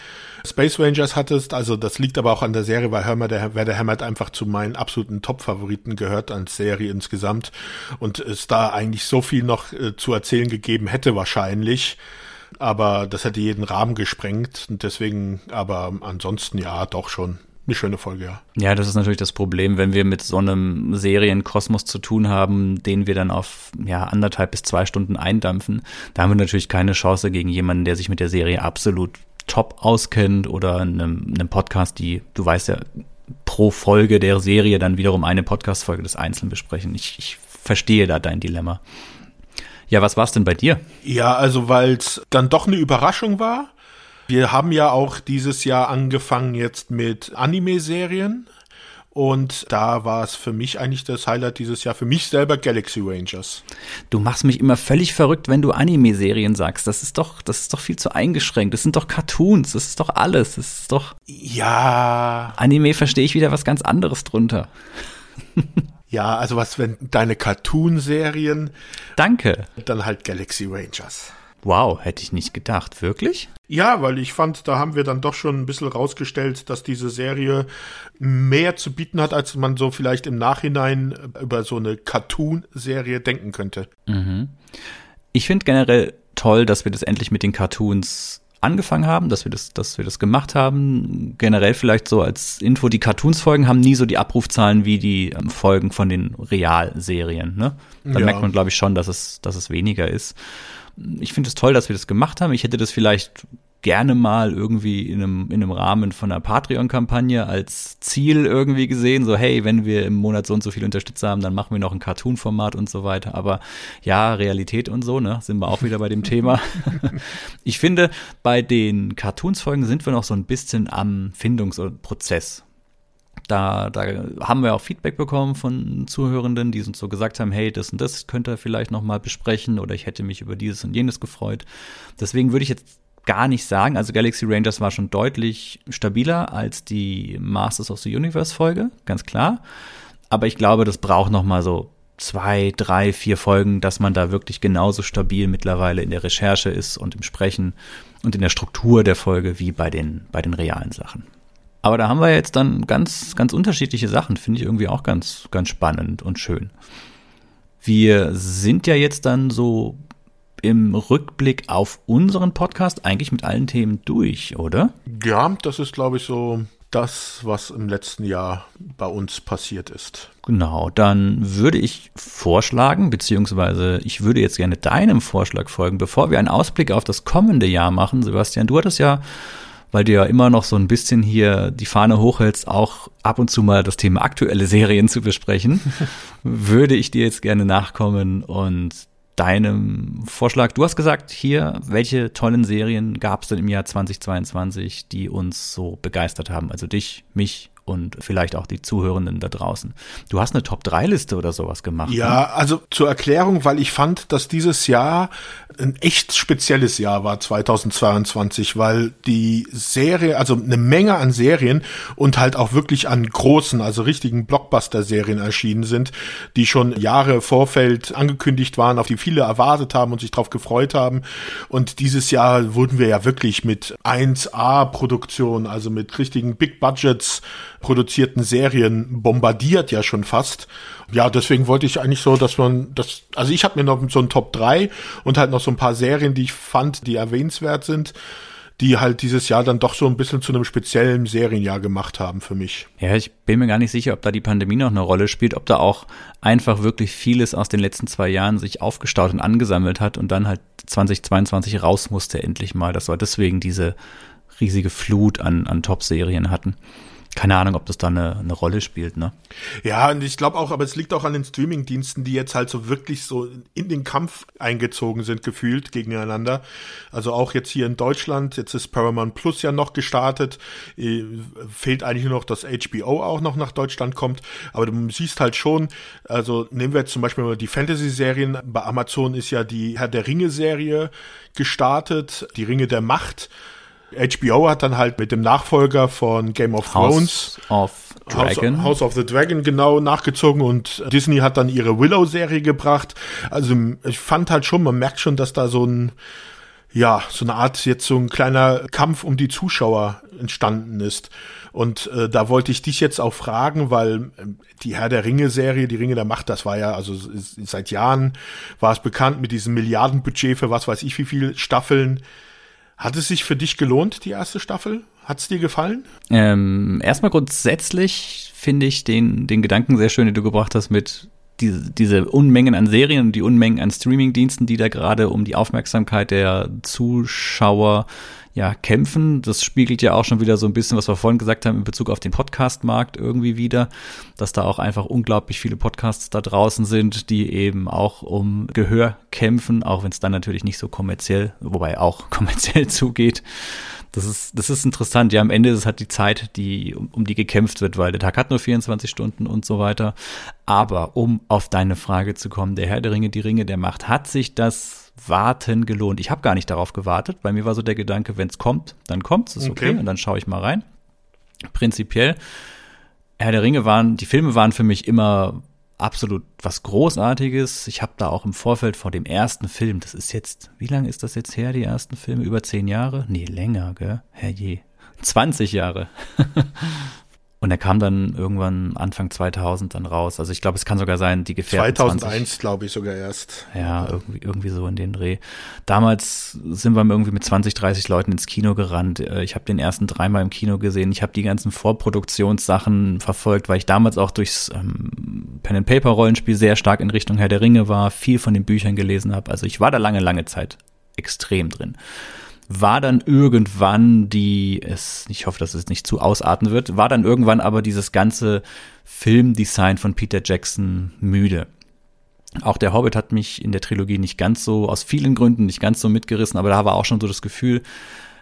Space Rangers hattest. Also das liegt aber auch an der Serie, weil der, wer da hämmert einfach zu meinen absoluten Top-Favoriten gehört als Serie insgesamt. Und es da eigentlich so viel noch äh, zu erzählen gegeben hätte wahrscheinlich. Aber das hätte jeden Rahmen gesprengt. Und deswegen, aber ansonsten ja, doch schon eine schöne Folge, ja. Ja, das ist natürlich das Problem, wenn wir mit so einem Serienkosmos zu tun haben, den wir dann auf ja, anderthalb bis zwei Stunden eindampfen. Da haben wir natürlich keine Chance gegen jemanden, der sich mit der Serie absolut top auskennt oder einem, einem Podcast, die, du weißt ja, pro Folge der Serie dann wiederum eine Podcast-Folge des Einzelnen besprechen. Ich, ich verstehe da dein Dilemma. Ja, was war es denn bei dir? Ja, also weil es dann doch eine Überraschung war wir haben ja auch dieses Jahr angefangen jetzt mit Anime-Serien. Und da war es für mich eigentlich das Highlight dieses Jahr, für mich selber Galaxy Rangers. Du machst mich immer völlig verrückt, wenn du Anime-Serien sagst. Das ist doch, das ist doch viel zu eingeschränkt. Das sind doch Cartoons, das ist doch alles. Das ist doch. Ja. Anime verstehe ich wieder was ganz anderes drunter. ja, also was, wenn deine Cartoon-Serien. Danke. Dann halt Galaxy Rangers. Wow, hätte ich nicht gedacht. Wirklich? Ja, weil ich fand, da haben wir dann doch schon ein bisschen rausgestellt, dass diese Serie mehr zu bieten hat, als man so vielleicht im Nachhinein über so eine Cartoon-Serie denken könnte. Mhm. Ich finde generell toll, dass wir das endlich mit den Cartoons angefangen haben, dass wir das, dass wir das gemacht haben. Generell vielleicht so als Info, die Cartoons-Folgen haben nie so die Abrufzahlen wie die ähm, Folgen von den Realserien. Ne? Da ja. merkt man, glaube ich, schon, dass es, dass es weniger ist ich finde es toll, dass wir das gemacht haben. Ich hätte das vielleicht gerne mal irgendwie in einem, in einem Rahmen von einer Patreon-Kampagne als Ziel irgendwie gesehen. So, hey, wenn wir im Monat so und so viel Unterstützer haben, dann machen wir noch ein Cartoon-Format und so weiter. Aber ja, Realität und so, ne, sind wir auch wieder bei dem Thema. ich finde, bei den Cartoons-Folgen sind wir noch so ein bisschen am Findungsprozess. Da, da haben wir auch Feedback bekommen von Zuhörenden, die uns so gesagt haben, hey, das und das könnt ihr vielleicht noch mal besprechen oder ich hätte mich über dieses und jenes gefreut. Deswegen würde ich jetzt gar nicht sagen, also Galaxy Rangers war schon deutlich stabiler als die Masters of the Universe Folge, ganz klar. Aber ich glaube, das braucht noch mal so zwei, drei, vier Folgen, dass man da wirklich genauso stabil mittlerweile in der Recherche ist und im Sprechen und in der Struktur der Folge wie bei den, bei den realen Sachen. Aber da haben wir jetzt dann ganz, ganz unterschiedliche Sachen, finde ich irgendwie auch ganz, ganz spannend und schön. Wir sind ja jetzt dann so im Rückblick auf unseren Podcast eigentlich mit allen Themen durch, oder? Ja, das ist, glaube ich, so das, was im letzten Jahr bei uns passiert ist. Genau, dann würde ich vorschlagen, beziehungsweise ich würde jetzt gerne deinem Vorschlag folgen, bevor wir einen Ausblick auf das kommende Jahr machen. Sebastian, du hattest ja weil du ja immer noch so ein bisschen hier die Fahne hochhältst, auch ab und zu mal das Thema aktuelle Serien zu besprechen, würde ich dir jetzt gerne nachkommen und deinem Vorschlag. Du hast gesagt, hier, welche tollen Serien gab es denn im Jahr 2022, die uns so begeistert haben? Also dich, mich und vielleicht auch die Zuhörenden da draußen. Du hast eine Top-3-Liste oder sowas gemacht. Ja, ne? also zur Erklärung, weil ich fand, dass dieses Jahr ein echt spezielles Jahr war, 2022, weil die Serie, also eine Menge an Serien und halt auch wirklich an großen, also richtigen Blockbuster-Serien erschienen sind, die schon Jahre Vorfeld angekündigt waren, auf die viele erwartet haben und sich darauf gefreut haben. Und dieses Jahr wurden wir ja wirklich mit 1A-Produktion, also mit richtigen Big Budgets produzierten Serien bombardiert ja schon fast. Ja, deswegen wollte ich eigentlich so, dass man das, also ich habe mir noch so ein Top 3 und halt noch so ein paar Serien, die ich fand, die erwähnenswert sind die halt dieses Jahr dann doch so ein bisschen zu einem speziellen Serienjahr gemacht haben für mich. Ja, ich bin mir gar nicht sicher, ob da die Pandemie noch eine Rolle spielt, ob da auch einfach wirklich vieles aus den letzten zwei Jahren sich aufgestaut und angesammelt hat und dann halt 2022 raus musste endlich mal. Das war deswegen diese riesige Flut an, an Top-Serien hatten keine Ahnung, ob das da eine, eine Rolle spielt, ne? Ja, und ich glaube auch, aber es liegt auch an den Streaming-Diensten, die jetzt halt so wirklich so in den Kampf eingezogen sind, gefühlt gegeneinander. Also auch jetzt hier in Deutschland, jetzt ist Paramount Plus ja noch gestartet, äh, fehlt eigentlich nur noch, dass HBO auch noch nach Deutschland kommt, aber du siehst halt schon, also nehmen wir jetzt zum Beispiel mal die Fantasy-Serien, bei Amazon ist ja die Herr der Ringe-Serie gestartet, die Ringe der Macht, HBO hat dann halt mit dem Nachfolger von Game of Thrones House of Dragon. House, House, of the Dragon genau nachgezogen und Disney hat dann ihre Willow-Serie gebracht. Also ich fand halt schon, man merkt schon, dass da so ein, ja, so eine Art jetzt so ein kleiner Kampf um die Zuschauer entstanden ist. Und äh, da wollte ich dich jetzt auch fragen, weil äh, die Herr der Ringe-Serie, die Ringe der Macht, das war ja, also seit Jahren war es bekannt mit diesem Milliardenbudget für was weiß ich wie viele Staffeln. Hat es sich für dich gelohnt, die erste Staffel? Hat es dir gefallen? Ähm, erstmal grundsätzlich finde ich den, den Gedanken sehr schön, den du gebracht hast mit diese, diese Unmengen an Serien und die Unmengen an Streamingdiensten, die da gerade um die Aufmerksamkeit der Zuschauer ja, kämpfen. Das spiegelt ja auch schon wieder so ein bisschen, was wir vorhin gesagt haben, in Bezug auf den Podcast-Markt irgendwie wieder, dass da auch einfach unglaublich viele Podcasts da draußen sind, die eben auch um Gehör kämpfen, auch wenn es dann natürlich nicht so kommerziell, wobei auch kommerziell zugeht. Das ist, das ist interessant. Ja, am Ende ist es halt die Zeit, die, um, um die gekämpft wird, weil der Tag hat nur 24 Stunden und so weiter. Aber um auf deine Frage zu kommen, der Herr der Ringe, die Ringe der Macht, hat sich das Warten gelohnt. Ich habe gar nicht darauf gewartet. Bei mir war so der Gedanke, wenn es kommt, dann kommt es, ist okay. okay. Und dann schaue ich mal rein. Prinzipiell, Herr der Ringe waren, die Filme waren für mich immer absolut was Großartiges. Ich habe da auch im Vorfeld vor dem ersten Film, das ist jetzt, wie lange ist das jetzt her, die ersten Filme? Über zehn Jahre? Nee, länger, gell? Herrje. 20 Jahre. Und er kam dann irgendwann Anfang 2000 dann raus. Also ich glaube, es kann sogar sein, die Gefährten 2001 glaube ich sogar erst. Ja, irgendwie, irgendwie so in den Dreh. Damals sind wir irgendwie mit 20, 30 Leuten ins Kino gerannt. Äh, ich habe den ersten dreimal im Kino gesehen. Ich habe die ganzen Vorproduktionssachen verfolgt, weil ich damals auch durchs ähm, Pen-and-Paper-Rollenspiel sehr stark in Richtung Herr der Ringe war, viel von den Büchern gelesen habe. Also ich war da lange, lange Zeit extrem drin war dann irgendwann die, es, ich hoffe, dass es nicht zu ausarten wird, war dann irgendwann aber dieses ganze Filmdesign von Peter Jackson müde. Auch der Hobbit hat mich in der Trilogie nicht ganz so, aus vielen Gründen nicht ganz so mitgerissen, aber da war auch schon so das Gefühl,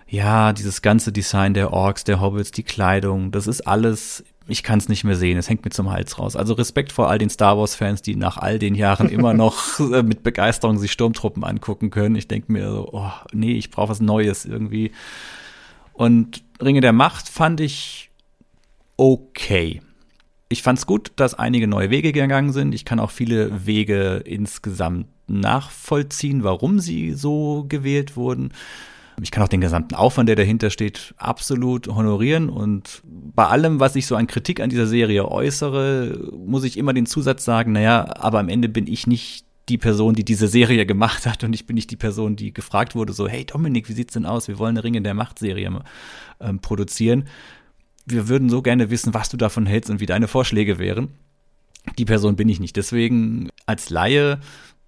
ja, dieses ganze Design der Orks, der Hobbits, die Kleidung, das ist alles ich kann es nicht mehr sehen. Es hängt mir zum Hals raus. Also Respekt vor all den Star Wars-Fans, die nach all den Jahren immer noch äh, mit Begeisterung sich Sturmtruppen angucken können. Ich denke mir so, oh, nee, ich brauche was Neues irgendwie. Und Ringe der Macht fand ich okay. Ich fand es gut, dass einige neue Wege gegangen sind. Ich kann auch viele Wege insgesamt nachvollziehen, warum sie so gewählt wurden. Ich kann auch den gesamten Aufwand, der dahinter steht, absolut honorieren. Und bei allem, was ich so an Kritik an dieser Serie äußere, muss ich immer den Zusatz sagen, naja, aber am Ende bin ich nicht die Person, die diese Serie gemacht hat und ich bin nicht die Person, die gefragt wurde, so, hey Dominik, wie sieht's denn aus? Wir wollen eine Ringe der Macht-Serie ähm, produzieren. Wir würden so gerne wissen, was du davon hältst und wie deine Vorschläge wären. Die Person bin ich nicht. Deswegen als Laie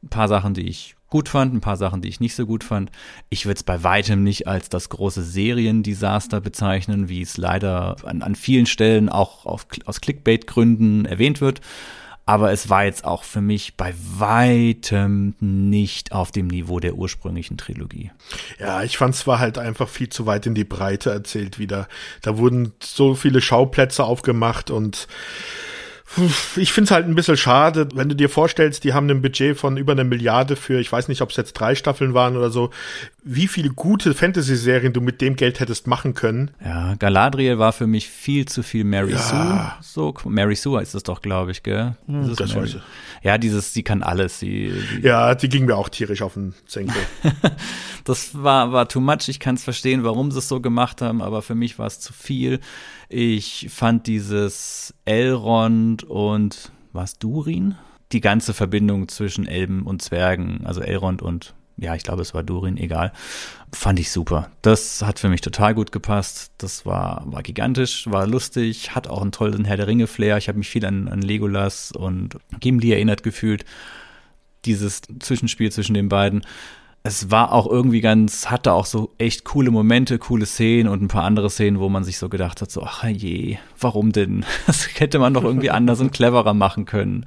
ein paar Sachen, die ich gut fand, ein paar Sachen, die ich nicht so gut fand. Ich würde es bei weitem nicht als das große Seriendesaster bezeichnen, wie es leider an, an vielen Stellen auch auf, aus Clickbait-Gründen erwähnt wird. Aber es war jetzt auch für mich bei weitem nicht auf dem Niveau der ursprünglichen Trilogie. Ja, ich fand es war halt einfach viel zu weit in die Breite erzählt wieder. Da wurden so viele Schauplätze aufgemacht und ich finde es halt ein bisschen schade, wenn du dir vorstellst, die haben ein Budget von über einer Milliarde für, ich weiß nicht, ob es jetzt drei Staffeln waren oder so, wie viele gute Fantasy-Serien du mit dem Geld hättest machen können. Ja, Galadriel war für mich viel zu viel Mary ja. Sue. So, Mary Sue ist es doch, glaube ich, gell? Hm, das weiß ich. Ja, dieses, sie kann alles. Sie, die ja, die ging mir auch tierisch auf den Senkel. das war, war too much. Ich kann es verstehen, warum sie es so gemacht haben, aber für mich war es zu viel. Ich fand dieses Elrond und was Durin? Die ganze Verbindung zwischen Elben und Zwergen, also Elrond und ja, ich glaube, es war Durin, egal. Fand ich super. Das hat für mich total gut gepasst. Das war, war gigantisch, war lustig, hat auch einen tollen Herr der Ringe-Flair. Ich habe mich viel an, an Legolas und Gimli erinnert gefühlt. Dieses Zwischenspiel zwischen den beiden es war auch irgendwie ganz, hatte auch so echt coole Momente, coole Szenen und ein paar andere Szenen, wo man sich so gedacht hat, so, ach je, warum denn? Das hätte man doch irgendwie anders und cleverer machen können.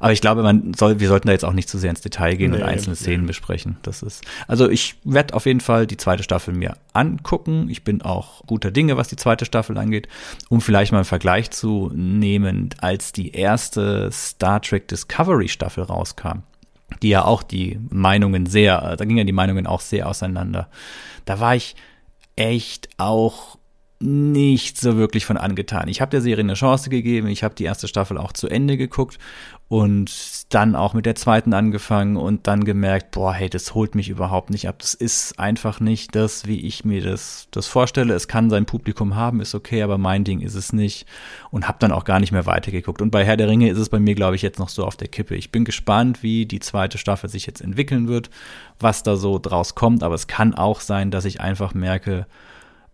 Aber ich glaube, man soll, wir sollten da jetzt auch nicht zu sehr ins Detail gehen nee, und einzelne Szenen nee. besprechen. Das ist, also ich werde auf jeden Fall die zweite Staffel mir angucken. Ich bin auch guter Dinge, was die zweite Staffel angeht. Um vielleicht mal einen Vergleich zu nehmen, als die erste Star Trek Discovery Staffel rauskam die ja auch die Meinungen sehr, da gingen ja die Meinungen auch sehr auseinander. Da war ich echt auch nicht so wirklich von angetan. Ich habe der Serie eine Chance gegeben, ich habe die erste Staffel auch zu Ende geguckt und dann auch mit der zweiten angefangen und dann gemerkt, boah, hey, das holt mich überhaupt nicht ab. Das ist einfach nicht das, wie ich mir das, das vorstelle. Es kann sein Publikum haben, ist okay, aber mein Ding ist es nicht. Und habe dann auch gar nicht mehr weitergeguckt. Und bei Herr der Ringe ist es bei mir, glaube ich, jetzt noch so auf der Kippe. Ich bin gespannt, wie die zweite Staffel sich jetzt entwickeln wird, was da so draus kommt. Aber es kann auch sein, dass ich einfach merke,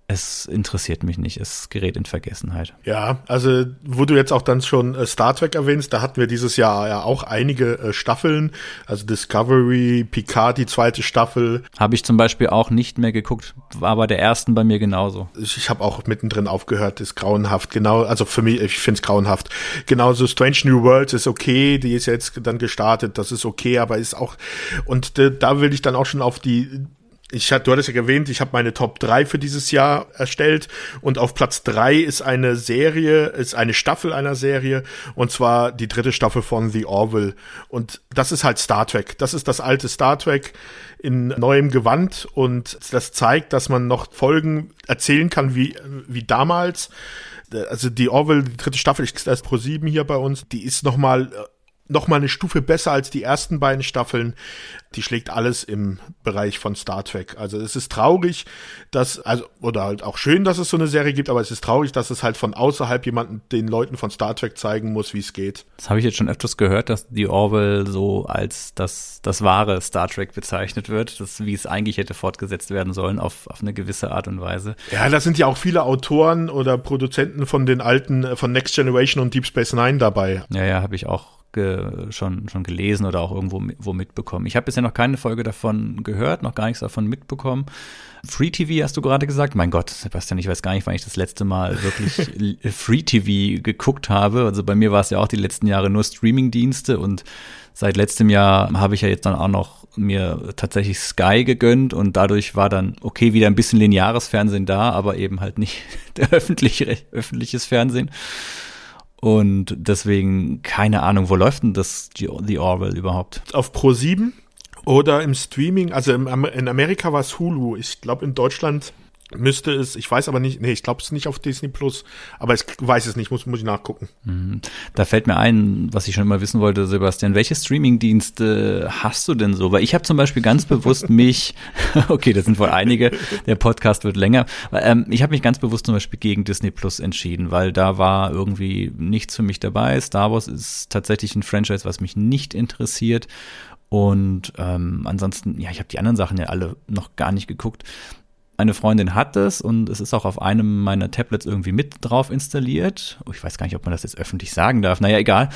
es interessiert mich nicht, es gerät in Vergessenheit. Ja, also wo du jetzt auch dann schon äh, Star Trek erwähnst, da hatten wir dieses Jahr ja auch einige äh, Staffeln, also Discovery, Picard, die zweite Staffel. Habe ich zum Beispiel auch nicht mehr geguckt, war bei der ersten bei mir genauso. Ich, ich habe auch mittendrin aufgehört, ist grauenhaft, genau, also für mich, ich finde es grauenhaft. Genauso Strange New Worlds ist okay, die ist jetzt dann gestartet, das ist okay, aber ist auch, und äh, da will ich dann auch schon auf die ich du hattest ja erwähnt, ich habe meine Top 3 für dieses Jahr erstellt und auf Platz 3 ist eine Serie, ist eine Staffel einer Serie und zwar die dritte Staffel von The Orville und das ist halt Star Trek. Das ist das alte Star Trek in neuem Gewand und das zeigt, dass man noch Folgen erzählen kann wie wie damals. Also die Orville, die dritte Staffel, ist erst Pro 7 hier bei uns, die ist noch mal noch mal eine Stufe besser als die ersten beiden Staffeln. Die schlägt alles im Bereich von Star Trek. Also es ist traurig, dass also oder halt auch schön, dass es so eine Serie gibt, aber es ist traurig, dass es halt von außerhalb jemanden den Leuten von Star Trek zeigen muss, wie es geht. Das habe ich jetzt schon öfters gehört, dass die Orwell so als das das wahre Star Trek bezeichnet wird, das wie es eigentlich hätte fortgesetzt werden sollen auf auf eine gewisse Art und Weise. Ja, da sind ja auch viele Autoren oder Produzenten von den alten äh, von Next Generation und Deep Space Nine dabei. Ja, ja, habe ich auch schon, schon gelesen oder auch irgendwo wo mitbekommen. Ich habe bisher noch keine Folge davon gehört, noch gar nichts davon mitbekommen. Free TV hast du gerade gesagt. Mein Gott, Sebastian, ich weiß gar nicht, wann ich das letzte Mal wirklich Free TV geguckt habe. Also bei mir war es ja auch die letzten Jahre nur Streaming-Dienste und seit letztem Jahr habe ich ja jetzt dann auch noch mir tatsächlich Sky gegönnt und dadurch war dann okay wieder ein bisschen lineares Fernsehen da, aber eben halt nicht der öffentliche öffentliches Fernsehen. Und deswegen, keine Ahnung, wo läuft denn das The Orwell überhaupt? Auf Pro 7 oder im Streaming, also im, in Amerika war es Hulu. Ich glaube in Deutschland müsste es, ich weiß aber nicht, nee, ich glaube es nicht auf Disney Plus, aber ich weiß es nicht, muss, muss ich nachgucken. Mhm. Da fällt mir ein, was ich schon immer wissen wollte, Sebastian, welche Streamingdienste hast du denn so? Weil ich habe zum Beispiel ganz bewusst mich, okay, das sind wohl einige, der Podcast wird länger, ähm, ich habe mich ganz bewusst zum Beispiel gegen Disney Plus entschieden, weil da war irgendwie nichts für mich dabei. Star Wars ist tatsächlich ein Franchise, was mich nicht interessiert. Und ähm, ansonsten, ja, ich habe die anderen Sachen ja alle noch gar nicht geguckt Eine Freundin hat es und es ist auch auf einem meiner Tablets irgendwie mit drauf installiert. Oh, ich weiß gar nicht, ob man das jetzt öffentlich sagen darf. Naja, egal.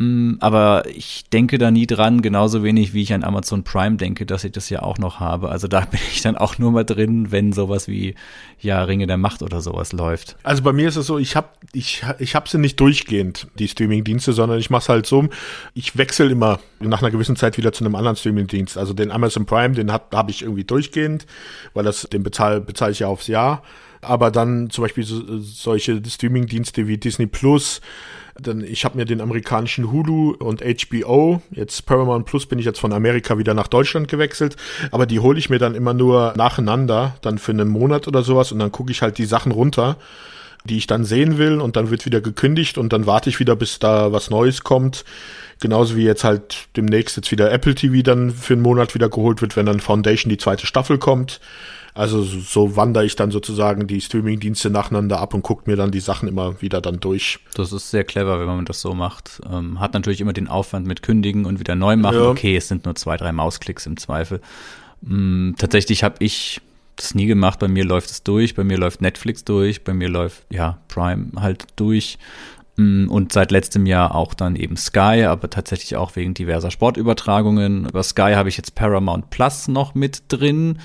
Mm, aber ich denke da nie dran, genauso wenig wie ich an Amazon Prime denke, dass ich das ja auch noch habe. Also da bin ich dann auch nur mal drin, wenn sowas wie ja Ringe der Macht oder sowas läuft. Also bei mir ist es so, ich habe ich, ich hab sie nicht durchgehend, die Streaming-Dienste, sondern ich mache es halt so, ich wechsle immer nach einer gewissen Zeit wieder zu einem anderen Streaming-Dienst. Also den Amazon Prime, den habe ich irgendwie durchgehend, weil das den bezahle bezahl ich ja aufs Jahr. Aber dann zum Beispiel so, solche Streaming-Dienste wie Disney Plus, dann ich habe mir den amerikanischen Hulu und HBO, jetzt Paramount Plus bin ich jetzt von Amerika wieder nach Deutschland gewechselt, aber die hole ich mir dann immer nur nacheinander, dann für einen Monat oder sowas und dann gucke ich halt die Sachen runter, die ich dann sehen will und dann wird wieder gekündigt und dann warte ich wieder, bis da was Neues kommt. Genauso wie jetzt halt demnächst jetzt wieder Apple TV dann für einen Monat wieder geholt wird, wenn dann Foundation die zweite Staffel kommt. Also so wandere ich dann sozusagen die Streaming-Dienste nacheinander ab und gucke mir dann die Sachen immer wieder dann durch. Das ist sehr clever, wenn man das so macht. Ähm, hat natürlich immer den Aufwand mit kündigen und wieder neu machen. Ja. Okay, es sind nur zwei, drei Mausklicks im Zweifel. Ähm, tatsächlich habe ich das nie gemacht. Bei mir läuft es durch, bei mir läuft Netflix durch, bei mir läuft ja Prime halt durch mm, und seit letztem Jahr auch dann eben Sky, aber tatsächlich auch wegen diverser Sportübertragungen. Über Sky habe ich jetzt Paramount Plus noch mit drin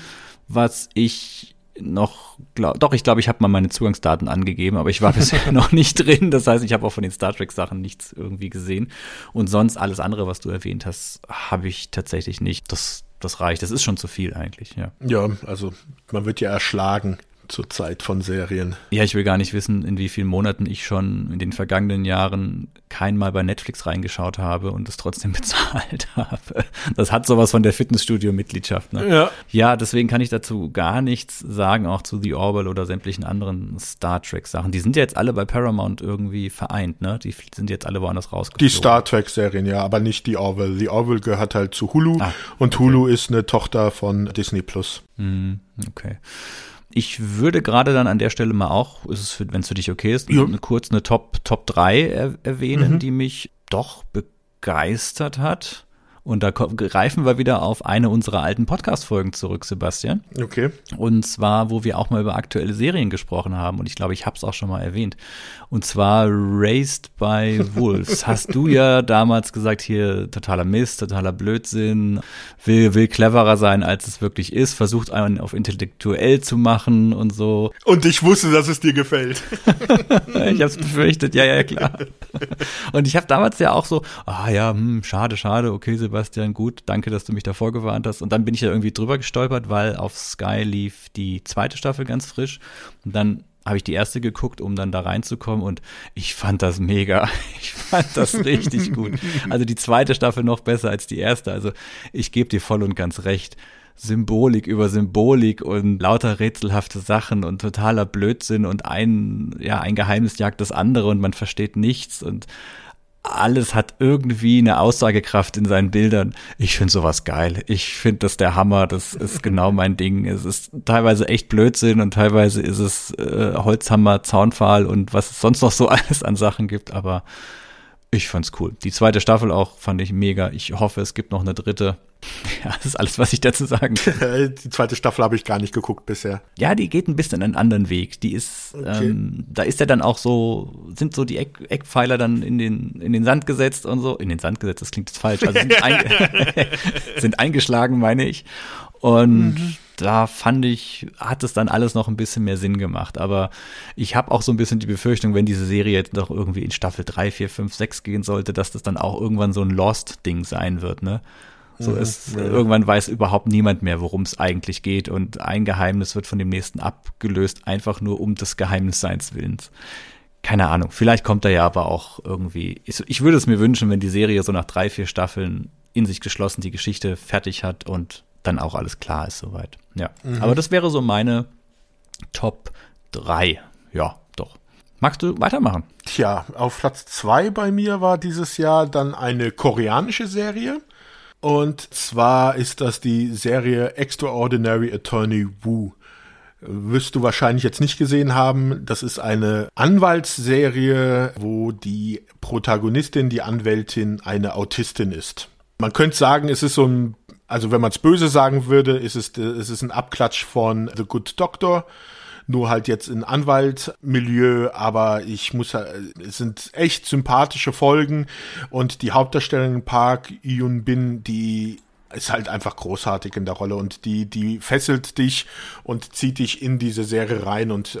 was ich noch, glaub, doch, ich glaube, ich habe mal meine Zugangsdaten angegeben, aber ich war bisher noch nicht drin. Das heißt, ich habe auch von den Star Trek Sachen nichts irgendwie gesehen. Und sonst alles andere, was du erwähnt hast, habe ich tatsächlich nicht. Das, das reicht. Das ist schon zu viel eigentlich, ja. Ja, also man wird ja erschlagen zur Zeit von Serien. Ja, ich will gar nicht wissen, in wie vielen Monaten ich schon in den vergangenen Jahren keinmal bei Netflix reingeschaut habe und es trotzdem bezahlt habe. Das hat sowas von der Fitnessstudio-Mitgliedschaft. Ne? Ja. ja, deswegen kann ich dazu gar nichts sagen, auch zu The Orwell oder sämtlichen anderen Star Trek-Sachen. Die sind ja jetzt alle bei Paramount irgendwie vereint, ne? Die sind jetzt alle woanders rausgekommen. Die Star Trek-Serien, ja, aber nicht die Orwell. Die Orwell gehört halt zu Hulu ah, und okay. Hulu ist eine Tochter von Disney Plus. Mm, okay. Ich würde gerade dann an der Stelle mal auch, wenn es für dich okay ist, ja. eine, kurz eine Top, Top 3 er, erwähnen, mhm. die mich doch begeistert hat. Und da greifen wir wieder auf eine unserer alten Podcast-Folgen zurück, Sebastian. Okay. Und zwar, wo wir auch mal über aktuelle Serien gesprochen haben. Und ich glaube, ich habe es auch schon mal erwähnt. Und zwar Raised by Wolves. Hast du ja damals gesagt, hier totaler Mist, totaler Blödsinn, will, will cleverer sein, als es wirklich ist, versucht einen auf intellektuell zu machen und so. Und ich wusste, dass es dir gefällt. ich habe es befürchtet, ja, ja, klar. Und ich habe damals ja auch so, ah ja, hm, schade, schade, okay, Sebastian Sebastian, gut, danke, dass du mich davor gewarnt hast. Und dann bin ich da irgendwie drüber gestolpert, weil auf Sky lief die zweite Staffel ganz frisch. Und dann habe ich die erste geguckt, um dann da reinzukommen und ich fand das mega. Ich fand das richtig gut. Also die zweite Staffel noch besser als die erste. Also ich gebe dir voll und ganz recht. Symbolik über Symbolik und lauter rätselhafte Sachen und totaler Blödsinn und ein, ja, ein Geheimnis jagt das andere und man versteht nichts und alles hat irgendwie eine Aussagekraft in seinen Bildern. Ich finde sowas geil. Ich finde das der Hammer. Das ist genau mein Ding. Es ist teilweise echt Blödsinn und teilweise ist es äh, Holzhammer, Zaunpfahl und was es sonst noch so alles an Sachen gibt. Aber ich fand's cool. Die zweite Staffel auch fand ich mega. Ich hoffe, es gibt noch eine dritte. Ja, das ist alles, was ich dazu sagen kann. Die zweite Staffel habe ich gar nicht geguckt bisher. Ja, die geht ein bisschen einen anderen Weg. Die ist, okay. ähm, da ist ja dann auch so, sind so die Eck, Eckpfeiler dann in den, in den Sand gesetzt und so. In den Sand gesetzt, das klingt jetzt falsch. Also sind, ein, sind eingeschlagen, meine ich. Und mhm. Da fand ich, hat es dann alles noch ein bisschen mehr Sinn gemacht. Aber ich habe auch so ein bisschen die Befürchtung, wenn diese Serie jetzt noch irgendwie in Staffel 3, 4, 5, 6 gehen sollte, dass das dann auch irgendwann so ein Lost-Ding sein wird, ne? So mhm, ist, ja. irgendwann weiß überhaupt niemand mehr, worum es eigentlich geht und ein Geheimnis wird von dem nächsten abgelöst, einfach nur um des Geheimnisseins Willens. Keine Ahnung, vielleicht kommt da ja aber auch irgendwie, ich, ich würde es mir wünschen, wenn die Serie so nach drei, vier Staffeln in sich geschlossen die Geschichte fertig hat und dann auch alles klar ist soweit. Ja. Mhm. Aber das wäre so meine Top 3. Ja, doch. Magst du weitermachen? Tja, auf Platz 2 bei mir war dieses Jahr dann eine koreanische Serie. Und zwar ist das die Serie Extraordinary Attorney Wu. Wirst du wahrscheinlich jetzt nicht gesehen haben. Das ist eine Anwaltsserie, wo die Protagonistin, die Anwältin, eine Autistin ist. Man könnte sagen, es ist so ein also wenn man es böse sagen würde, ist es, ist es ein Abklatsch von The Good Doctor. Nur halt jetzt in Anwaltmilieu, aber ich muss, es sind echt sympathische Folgen. Und die Hauptdarstellerin Park Yun Bin, die ist halt einfach großartig in der Rolle und die, die fesselt dich und zieht dich in diese Serie rein und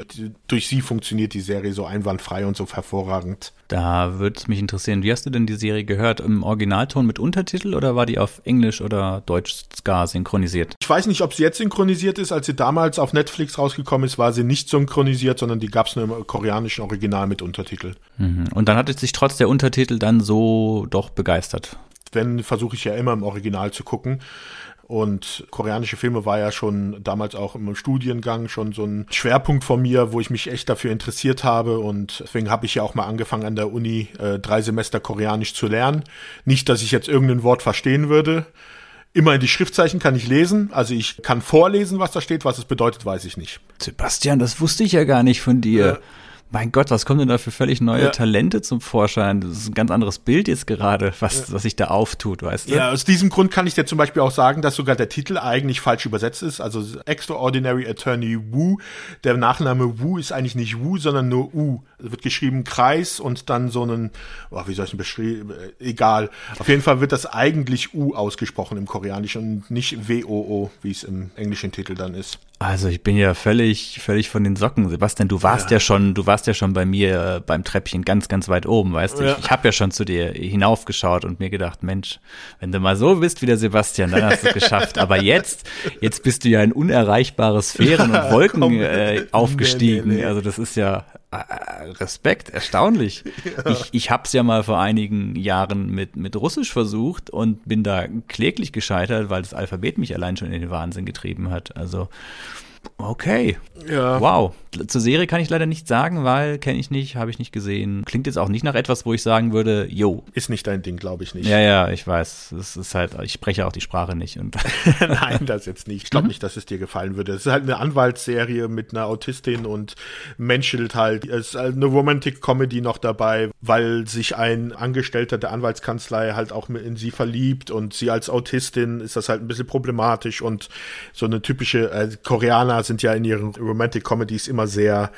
durch sie funktioniert die Serie so einwandfrei und so hervorragend. Da würde es mich interessieren, wie hast du denn die Serie gehört? Im Originalton mit Untertitel oder war die auf Englisch oder Deutsch gar synchronisiert? Ich weiß nicht, ob sie jetzt synchronisiert ist. Als sie damals auf Netflix rausgekommen ist, war sie nicht synchronisiert, sondern die gab es nur im koreanischen Original mit Untertitel. Mhm. Und dann hat es sich trotz der Untertitel dann so doch begeistert wenn, versuche ich ja immer im Original zu gucken. Und koreanische Filme war ja schon damals auch im Studiengang schon so ein Schwerpunkt von mir, wo ich mich echt dafür interessiert habe. Und deswegen habe ich ja auch mal angefangen an der Uni äh, drei Semester Koreanisch zu lernen. Nicht, dass ich jetzt irgendein Wort verstehen würde. Immerhin die Schriftzeichen kann ich lesen. Also ich kann vorlesen, was da steht. Was es bedeutet, weiß ich nicht. Sebastian, das wusste ich ja gar nicht von dir. Äh, mein Gott, was kommen denn da für völlig neue ja. Talente zum Vorschein? Das ist ein ganz anderes Bild jetzt gerade, was, ja. was sich da auftut, weißt du? Ja, aus diesem Grund kann ich dir zum Beispiel auch sagen, dass sogar der Titel eigentlich falsch übersetzt ist. Also Extraordinary Attorney Wu. Der Nachname Wu ist eigentlich nicht Wu, sondern nur U. Es wird geschrieben Kreis und dann so einen, oh, wie soll ich denn beschreiben? Egal. Auf jeden Fall wird das eigentlich U ausgesprochen im Koreanischen und nicht W-O-O, wie es im englischen Titel dann ist. Also ich bin ja völlig, völlig von den Socken. Sebastian, du warst ja, ja schon, du warst ja schon bei mir äh, beim Treppchen ganz, ganz weit oben, weißt du? Ja. Ich, ich habe ja schon zu dir hinaufgeschaut und mir gedacht, Mensch, wenn du mal so bist wie der Sebastian, dann hast du es geschafft. Aber jetzt, jetzt bist du ja in unerreichbare Sphären und Wolken äh, aufgestiegen. Nee, nee, nee. Also das ist ja Respekt, erstaunlich. Ja. Ich, ich habe es ja mal vor einigen Jahren mit, mit Russisch versucht und bin da kläglich gescheitert, weil das Alphabet mich allein schon in den Wahnsinn getrieben hat. Also Okay. Ja. Wow. Zur Serie kann ich leider nicht sagen, weil kenne ich nicht, habe ich nicht gesehen. Klingt jetzt auch nicht nach etwas, wo ich sagen würde, yo. Ist nicht dein Ding, glaube ich nicht. Ja, ja, ich weiß. Es ist halt, ich spreche auch die Sprache nicht. Und Nein, das jetzt nicht. Ich glaube mhm. nicht, dass es dir gefallen würde. Es ist halt eine Anwaltsserie mit einer Autistin und menschelt halt. Es ist halt eine Romantic Comedy noch dabei, weil sich ein Angestellter der Anwaltskanzlei halt auch in sie verliebt und sie als Autistin ist das halt ein bisschen problematisch und so eine typische äh, Koreaner sind ja in ihren Romantic Comedies immer sehr,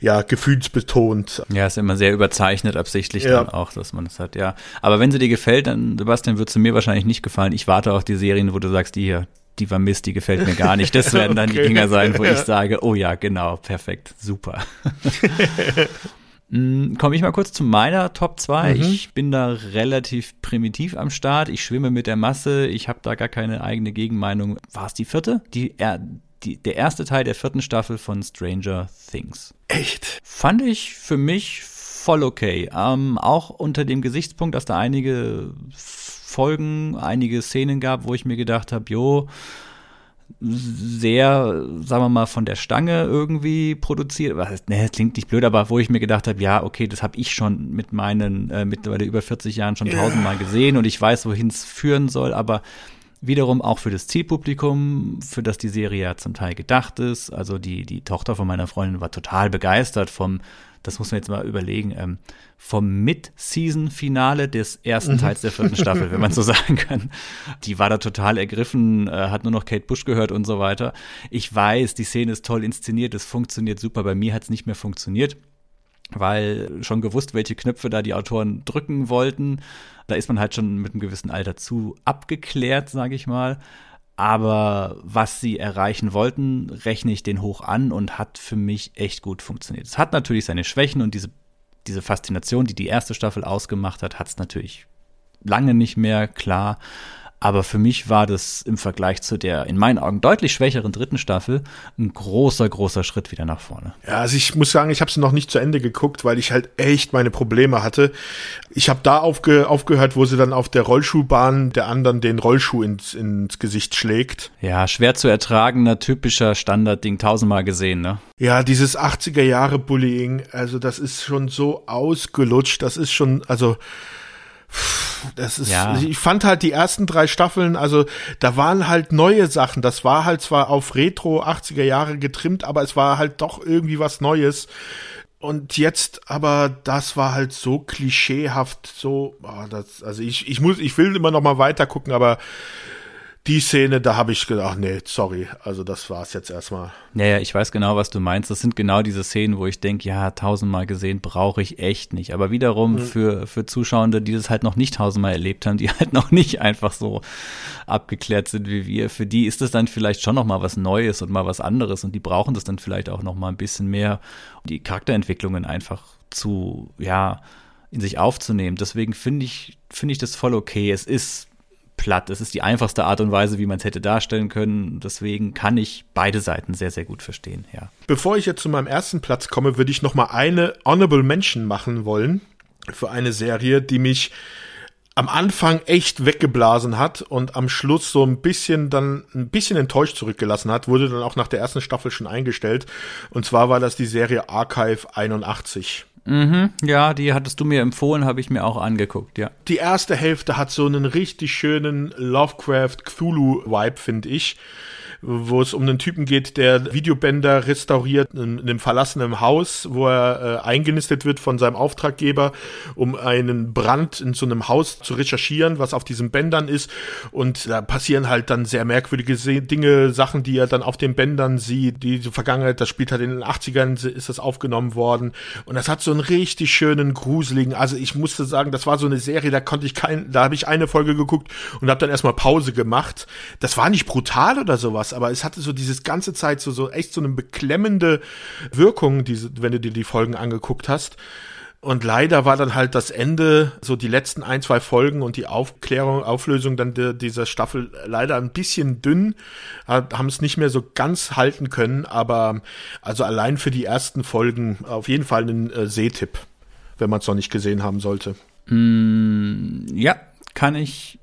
ja, gefühlsbetont. Ja, ist immer sehr überzeichnet, absichtlich ja. dann auch, dass man das hat, ja. Aber wenn sie dir gefällt, dann, Sebastian, wird sie mir wahrscheinlich nicht gefallen. Ich warte auf die Serien, wo du sagst, die hier, die war Mist, die gefällt mir gar nicht. Das werden dann okay. die Dinger sein, wo ich sage, oh ja, genau, perfekt, super. Hm, Komme ich mal kurz zu meiner Top 2. Mhm. Ich bin da relativ primitiv am Start. Ich schwimme mit der Masse. Ich habe da gar keine eigene Gegenmeinung. War es die vierte? Die, die, der erste Teil der vierten Staffel von Stranger Things. Echt? Fand ich für mich voll okay. Ähm, auch unter dem Gesichtspunkt, dass da einige Folgen, einige Szenen gab, wo ich mir gedacht habe, jo, sehr, sagen wir mal, von der Stange irgendwie produziert. Was heißt, ne, klingt nicht blöd, aber wo ich mir gedacht habe, ja, okay, das habe ich schon mit meinen äh, mittlerweile über 40 Jahren schon tausendmal gesehen und ich weiß, wohin es führen soll, aber Wiederum auch für das Zielpublikum, für das die Serie ja zum Teil gedacht ist. Also die, die Tochter von meiner Freundin war total begeistert vom, das muss man jetzt mal überlegen, ähm, vom Mid-Season-Finale des ersten mhm. Teils der vierten Staffel, wenn man so sagen kann. Die war da total ergriffen, äh, hat nur noch Kate Bush gehört und so weiter. Ich weiß, die Szene ist toll inszeniert, es funktioniert super. Bei mir hat es nicht mehr funktioniert weil schon gewusst, welche Knöpfe da die Autoren drücken wollten. Da ist man halt schon mit einem gewissen Alter zu abgeklärt, sage ich mal. Aber was sie erreichen wollten, rechne ich den hoch an und hat für mich echt gut funktioniert. Es hat natürlich seine Schwächen und diese, diese Faszination, die die erste Staffel ausgemacht hat, hat es natürlich lange nicht mehr, klar. Aber für mich war das im Vergleich zu der in meinen Augen deutlich schwächeren dritten Staffel ein großer, großer Schritt wieder nach vorne. Ja, also ich muss sagen, ich habe es noch nicht zu Ende geguckt, weil ich halt echt meine Probleme hatte. Ich habe da aufge aufgehört, wo sie dann auf der Rollschuhbahn der anderen den Rollschuh ins, ins Gesicht schlägt. Ja, schwer zu ertragener, typischer Standardding, tausendmal gesehen, ne? Ja, dieses 80er Jahre Bullying, also das ist schon so ausgelutscht, das ist schon, also das ist, ja. ich fand halt die ersten drei Staffeln, also da waren halt neue Sachen. Das war halt zwar auf Retro 80er Jahre getrimmt, aber es war halt doch irgendwie was Neues. Und jetzt, aber das war halt so klischeehaft, so, oh, das, also ich, ich muss, ich will immer noch mal weiter gucken, aber die Szene, da habe ich gedacht, nee, sorry, also das war's jetzt erstmal. Ja, ja, ich weiß genau, was du meinst. Das sind genau diese Szenen, wo ich denke, ja, tausendmal gesehen brauche ich echt nicht. Aber wiederum mhm. für, für Zuschauende, die das halt noch nicht tausendmal erlebt haben, die halt noch nicht einfach so abgeklärt sind wie wir, für die ist das dann vielleicht schon noch mal was Neues und mal was anderes und die brauchen das dann vielleicht auch noch mal ein bisschen mehr, um die Charakterentwicklungen einfach zu, ja, in sich aufzunehmen. Deswegen finde ich, finde ich das voll okay. Es ist platt. Es ist die einfachste Art und Weise, wie man es hätte darstellen können. Deswegen kann ich beide Seiten sehr, sehr gut verstehen, ja. Bevor ich jetzt zu meinem ersten Platz komme, würde ich noch mal eine Honorable Mention machen wollen für eine Serie, die mich am Anfang echt weggeblasen hat und am Schluss so ein bisschen dann ein bisschen enttäuscht zurückgelassen hat, wurde dann auch nach der ersten Staffel schon eingestellt. Und zwar war das die Serie Archive 81. Mhm, ja, die hattest du mir empfohlen, habe ich mir auch angeguckt, ja. Die erste Hälfte hat so einen richtig schönen Lovecraft Cthulhu-Vibe, finde ich wo es um einen Typen geht, der Videobänder restauriert in, einem verlassenen Haus, wo er äh, eingenistet wird von seinem Auftraggeber, um einen Brand in so einem Haus zu recherchieren, was auf diesen Bändern ist. Und da passieren halt dann sehr merkwürdige Dinge, Sachen, die er dann auf den Bändern sieht. Die Vergangenheit, das spielt halt in den 80ern, ist das aufgenommen worden. Und das hat so einen richtig schönen, gruseligen, also ich musste sagen, das war so eine Serie, da konnte ich kein, da habe ich eine Folge geguckt und habe dann erstmal Pause gemacht. Das war nicht brutal oder sowas, was, aber es hatte so dieses ganze Zeit so, so echt so eine beklemmende Wirkung, diese, wenn du dir die Folgen angeguckt hast. Und leider war dann halt das Ende, so die letzten ein, zwei Folgen und die Aufklärung, Auflösung dann de, dieser Staffel leider ein bisschen dünn, haben es nicht mehr so ganz halten können, aber also allein für die ersten Folgen auf jeden Fall ein äh, Sehtipp, wenn man es noch nicht gesehen haben sollte. Mm, ja, kann ich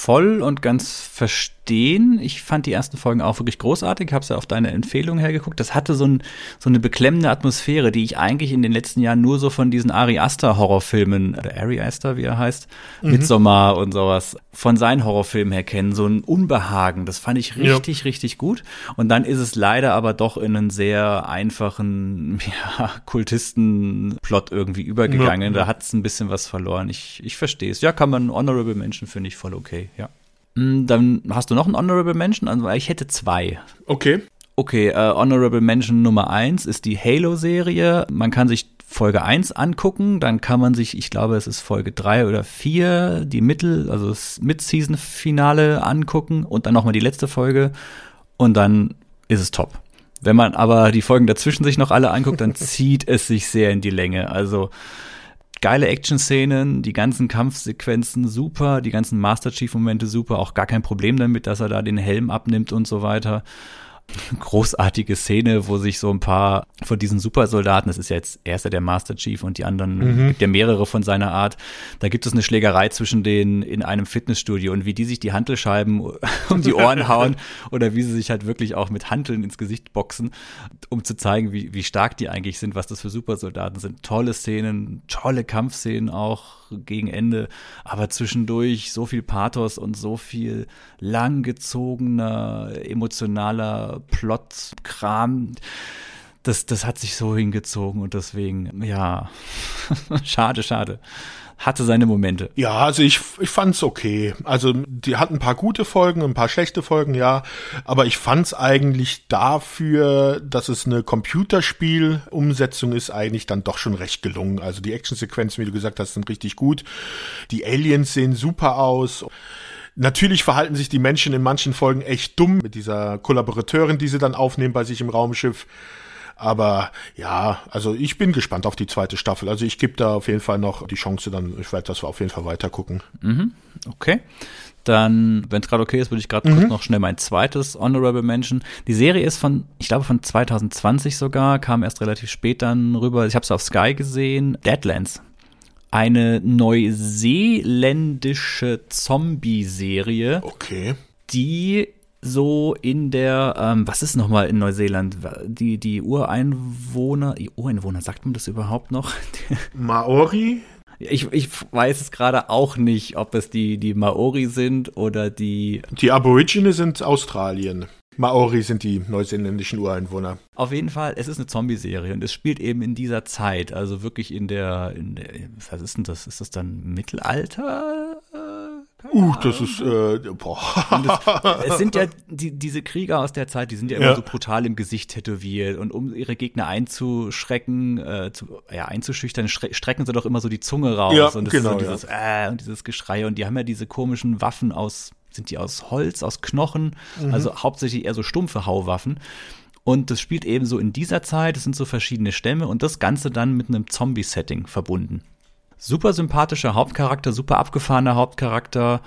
voll und ganz verstehen. Ich fand die ersten Folgen auch wirklich großartig. Ich habe ja auf deine Empfehlung hergeguckt. Das hatte so, ein, so eine beklemmende Atmosphäre, die ich eigentlich in den letzten Jahren nur so von diesen Ari Aster Horrorfilmen, oder Ari Aster, wie er heißt, mhm. Midsommar und sowas, von seinen Horrorfilmen her kennen. So ein Unbehagen. Das fand ich richtig, ja. richtig gut. Und dann ist es leider aber doch in einen sehr einfachen ja, Kultisten-Plot irgendwie übergegangen. Ja. Da hat es ein bisschen was verloren. Ich, ich verstehe es. Ja, kann man Honorable Menschen, finde ich voll okay ja. Mm, dann hast du noch einen Honorable Mention, also ich hätte zwei. Okay. Okay, äh, Honorable Mention Nummer eins ist die Halo-Serie. Man kann sich Folge 1 angucken, dann kann man sich, ich glaube, es ist Folge 3 oder 4, die Mittel, also das Mid-Season-Finale angucken und dann nochmal die letzte Folge und dann ist es top. Wenn man aber die Folgen dazwischen sich noch alle anguckt, dann zieht es sich sehr in die Länge. Also geile Action-Szenen, die ganzen Kampfsequenzen super, die ganzen Master Chief-Momente super, auch gar kein Problem damit, dass er da den Helm abnimmt und so weiter großartige Szene, wo sich so ein paar von diesen Supersoldaten, das ist ja jetzt erster der Master Chief und die anderen, mhm. gibt ja mehrere von seiner Art, da gibt es eine Schlägerei zwischen denen in einem Fitnessstudio und wie die sich die Hantelscheiben um die Ohren hauen oder wie sie sich halt wirklich auch mit Hanteln ins Gesicht boxen, um zu zeigen, wie, wie stark die eigentlich sind, was das für Supersoldaten sind. Tolle Szenen, tolle Kampfszenen auch gegen Ende, aber zwischendurch so viel Pathos und so viel langgezogener, emotionaler Plot-Kram. Das, das hat sich so hingezogen und deswegen, ja, schade, schade. Hatte seine Momente. Ja, also ich, ich fand's okay. Also die hatten ein paar gute Folgen, ein paar schlechte Folgen, ja. Aber ich fand's eigentlich dafür, dass es eine Computerspiel-Umsetzung ist, eigentlich dann doch schon recht gelungen. Also die Actionsequenzen, wie du gesagt hast, sind richtig gut. Die Aliens sehen super aus. Natürlich verhalten sich die Menschen in manchen Folgen echt dumm mit dieser Kollaborateurin, die sie dann aufnehmen bei sich im Raumschiff. Aber ja, also ich bin gespannt auf die zweite Staffel. Also ich gebe da auf jeden Fall noch die Chance, dann ich werde das auf jeden Fall weiter gucken. Mhm, okay. Dann, wenn es gerade okay ist, würde ich gerade mhm. kurz noch schnell mein zweites Honorable Mention. Die Serie ist von, ich glaube von 2020 sogar, kam erst relativ spät dann rüber. Ich habe es auf Sky gesehen. Deadlands eine neuseeländische Zombie-Serie. Okay. Die so in der, ähm, was ist nochmal in Neuseeland? Die, die Ureinwohner, die Ureinwohner, sagt man das überhaupt noch? Maori? Ich, ich weiß es gerade auch nicht, ob es die, die Maori sind oder die. Die Aborigine sind Australien. Maori sind die neuseeländischen Ureinwohner. Auf jeden Fall, es ist eine Zombie-Serie und es spielt eben in dieser Zeit, also wirklich in der, in der, was ist denn das? Ist das dann Mittelalter? Uh, das ist, äh, boah. Das, es sind ja die, diese Krieger aus der Zeit, die sind ja immer ja. so brutal im Gesicht tätowiert und um ihre Gegner einzuschrecken, äh, zu, ja, einzuschüchtern, strecken sie doch immer so die Zunge raus ja, und das genau, ist so dieses, ja. äh, und dieses Geschrei und die haben ja diese komischen Waffen aus, sind die aus Holz, aus Knochen, mhm. also hauptsächlich eher so stumpfe Hauwaffen. Und das spielt eben so in dieser Zeit, es sind so verschiedene Stämme und das Ganze dann mit einem Zombie-Setting verbunden. Super sympathischer Hauptcharakter, super abgefahrener Hauptcharakter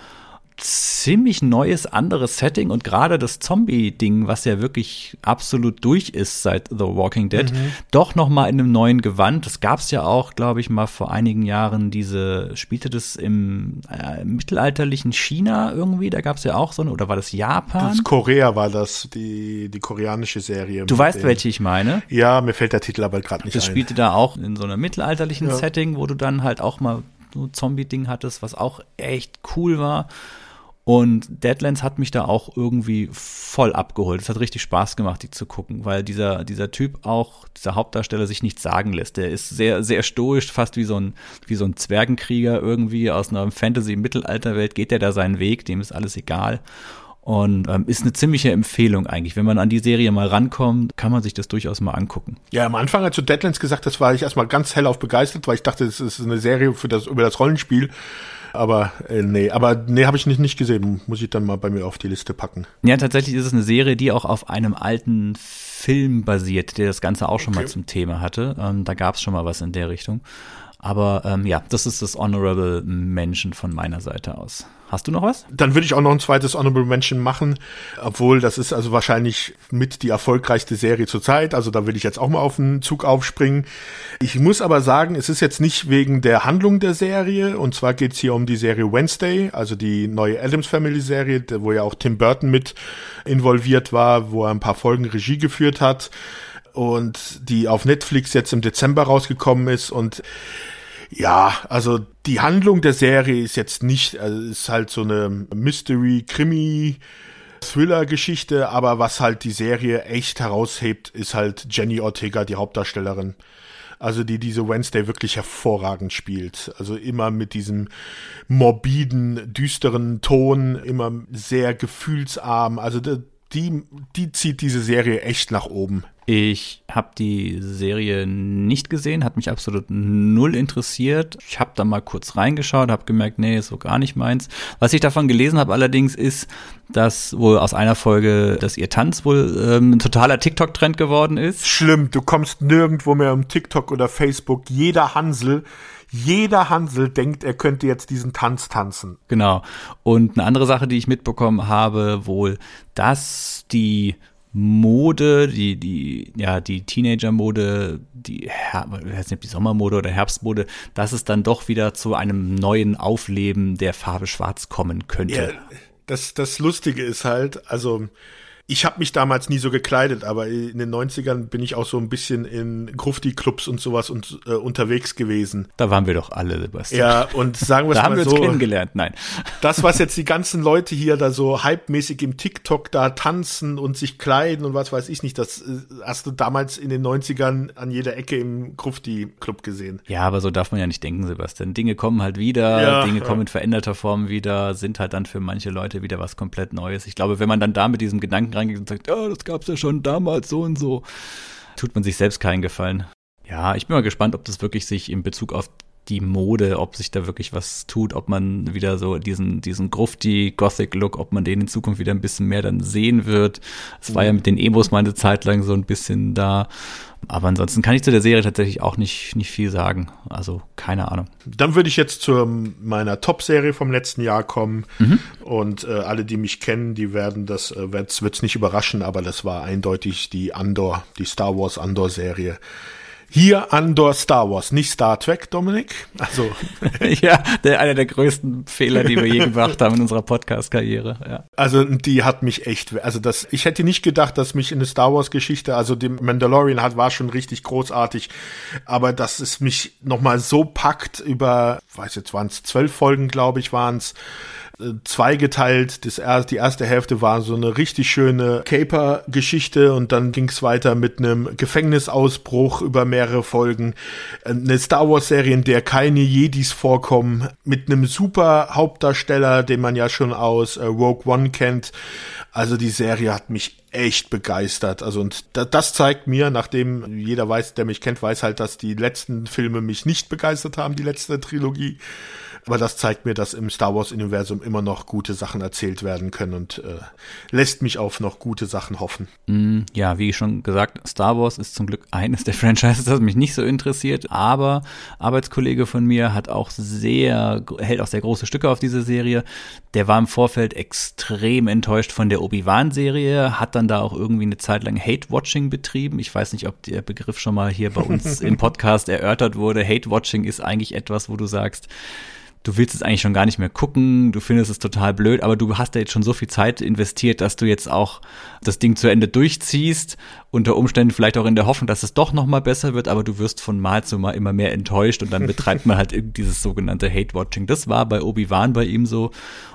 ziemlich neues, anderes Setting und gerade das Zombie-Ding, was ja wirklich absolut durch ist seit The Walking Dead, mhm. doch noch mal in einem neuen Gewand. Das gab es ja auch, glaube ich, mal vor einigen Jahren. Diese spielte das im äh, mittelalterlichen China irgendwie. Da gab es ja auch so eine, oder war das Japan? Das Korea war das, die die koreanische Serie. Du weißt, welche ich meine? Ja, mir fällt der Titel aber gerade nicht das ein. Das spielte da auch in so einem mittelalterlichen ja. Setting, wo du dann halt auch mal so Zombie-Ding hattest, was auch echt cool war. Und Deadlands hat mich da auch irgendwie voll abgeholt. Es hat richtig Spaß gemacht, die zu gucken, weil dieser, dieser Typ auch, dieser Hauptdarsteller sich nichts sagen lässt. Der ist sehr, sehr stoisch, fast wie so ein, wie so ein Zwergenkrieger irgendwie aus einer Fantasy-Mittelalterwelt geht der da seinen Weg, dem ist alles egal. Und ähm, ist eine ziemliche Empfehlung eigentlich. Wenn man an die Serie mal rankommt, kann man sich das durchaus mal angucken. Ja, am Anfang, als du Deadlands gesagt hast, war ich erstmal ganz hellauf begeistert, weil ich dachte, es ist eine Serie für das, über das Rollenspiel. Aber äh, nee, aber nee, habe ich nicht, nicht gesehen. Muss ich dann mal bei mir auf die Liste packen. Ja, tatsächlich ist es eine Serie, die auch auf einem alten Film basiert, der das Ganze auch schon okay. mal zum Thema hatte. Ähm, da gab es schon mal was in der Richtung. Aber ähm, ja, das ist das Honorable Mention von meiner Seite aus. Hast du noch was? Dann würde ich auch noch ein zweites Honorable Mention machen, obwohl das ist also wahrscheinlich mit die erfolgreichste Serie zurzeit. Also da will ich jetzt auch mal auf den Zug aufspringen. Ich muss aber sagen, es ist jetzt nicht wegen der Handlung der Serie. Und zwar geht es hier um die Serie Wednesday, also die neue Adams Family Serie, wo ja auch Tim Burton mit involviert war, wo er ein paar Folgen Regie geführt hat und die auf Netflix jetzt im Dezember rausgekommen ist und ja, also die Handlung der Serie ist jetzt nicht, also ist halt so eine Mystery-Krimi- Thriller-Geschichte, aber was halt die Serie echt heraushebt, ist halt Jenny Ortega, die Hauptdarstellerin. Also die diese Wednesday wirklich hervorragend spielt. Also immer mit diesem morbiden, düsteren Ton, immer sehr gefühlsarm. Also die, die zieht diese Serie echt nach oben. Ich habe die Serie nicht gesehen, hat mich absolut null interessiert. Ich habe da mal kurz reingeschaut, habe gemerkt, nee, ist so gar nicht meins. Was ich davon gelesen habe allerdings ist, dass wohl aus einer Folge, dass ihr Tanz wohl ähm, ein totaler TikTok-Trend geworden ist. Schlimm, du kommst nirgendwo mehr um TikTok oder Facebook. Jeder Hansel jeder Hansel denkt, er könnte jetzt diesen Tanz tanzen. Genau. Und eine andere Sache, die ich mitbekommen habe, wohl, dass die Mode, die, die, ja, die Teenager-Mode, die, weiß nicht, die Sommermode oder Herbstmode, dass es dann doch wieder zu einem neuen Aufleben der Farbe Schwarz kommen könnte. Ja, das, das Lustige ist halt, also, ich habe mich damals nie so gekleidet, aber in den 90ern bin ich auch so ein bisschen in Grufti-Clubs und sowas und, äh, unterwegs gewesen. Da waren wir doch alle, Sebastian. Ja, und sagen wir es mal so. Da haben wir uns kennengelernt, nein. Das, was jetzt die ganzen Leute hier da so hypemäßig im TikTok da tanzen und sich kleiden und was weiß ich nicht, das äh, hast du damals in den 90ern an jeder Ecke im Grufti-Club gesehen. Ja, aber so darf man ja nicht denken, Sebastian. Dinge kommen halt wieder, ja, Dinge ja. kommen in veränderter Form wieder, sind halt dann für manche Leute wieder was komplett Neues. Ich glaube, wenn man dann da mit diesem Gedanken reingeht und sagt, ja, das gab's ja schon damals so und so, tut man sich selbst keinen Gefallen. Ja, ich bin mal gespannt, ob das wirklich sich in Bezug auf die Mode, ob sich da wirklich was tut, ob man wieder so diesen, diesen grufti Gothic-Look, ob man den in Zukunft wieder ein bisschen mehr dann sehen wird. Es war ja mit den Emos mal eine Zeit lang so ein bisschen da. Aber ansonsten kann ich zu der Serie tatsächlich auch nicht, nicht viel sagen. Also keine Ahnung. Dann würde ich jetzt zu meiner Top-Serie vom letzten Jahr kommen. Mhm. Und äh, alle, die mich kennen, die werden das, äh, wird's, wird's nicht überraschen, aber das war eindeutig die Andor, die Star Wars Andor-Serie. Hier Andor Star Wars, nicht Star Trek, Dominik. Also ja, der, einer der größten Fehler, die wir je gemacht haben in unserer Podcast-Karriere. Ja. Also die hat mich echt, also das, ich hätte nicht gedacht, dass mich eine Star Wars-Geschichte, also dem Mandalorian hat, war schon richtig großartig, aber dass es mich nochmal so packt über, weiß jetzt waren es zwölf Folgen, glaube ich, waren es zweigeteilt. Das erste, die erste Hälfte war so eine richtig schöne Caper-Geschichte und dann ging es weiter mit einem Gefängnisausbruch über mehrere Folgen. Eine Star Wars-Serie, in der keine Jedis vorkommen, mit einem super Hauptdarsteller, den man ja schon aus äh, Rogue One kennt. Also die Serie hat mich echt begeistert. Also und das zeigt mir, nachdem jeder weiß, der mich kennt, weiß halt, dass die letzten Filme mich nicht begeistert haben, die letzte Trilogie. Aber das zeigt mir, dass im Star Wars-Universum immer noch gute Sachen erzählt werden können und äh, lässt mich auf noch gute Sachen hoffen. Mm, ja, wie schon gesagt, Star Wars ist zum Glück eines der Franchises, das mich nicht so interessiert. Aber Arbeitskollege von mir hat auch sehr, hält auch sehr große Stücke auf diese Serie. Der war im Vorfeld extrem enttäuscht von der Obi-Wan-Serie, hat dann da auch irgendwie eine Zeit lang Hate-Watching betrieben. Ich weiß nicht, ob der Begriff schon mal hier bei uns im Podcast erörtert wurde. Hate-Watching ist eigentlich etwas, wo du sagst, du willst es eigentlich schon gar nicht mehr gucken, du findest es total blöd, aber du hast da jetzt schon so viel Zeit investiert, dass du jetzt auch das Ding zu Ende durchziehst, unter Umständen vielleicht auch in der Hoffnung, dass es doch noch mal besser wird, aber du wirst von Mal zu Mal immer mehr enttäuscht und dann betreibt man halt dieses sogenannte Hate-Watching. Das war bei Obi-Wan bei ihm so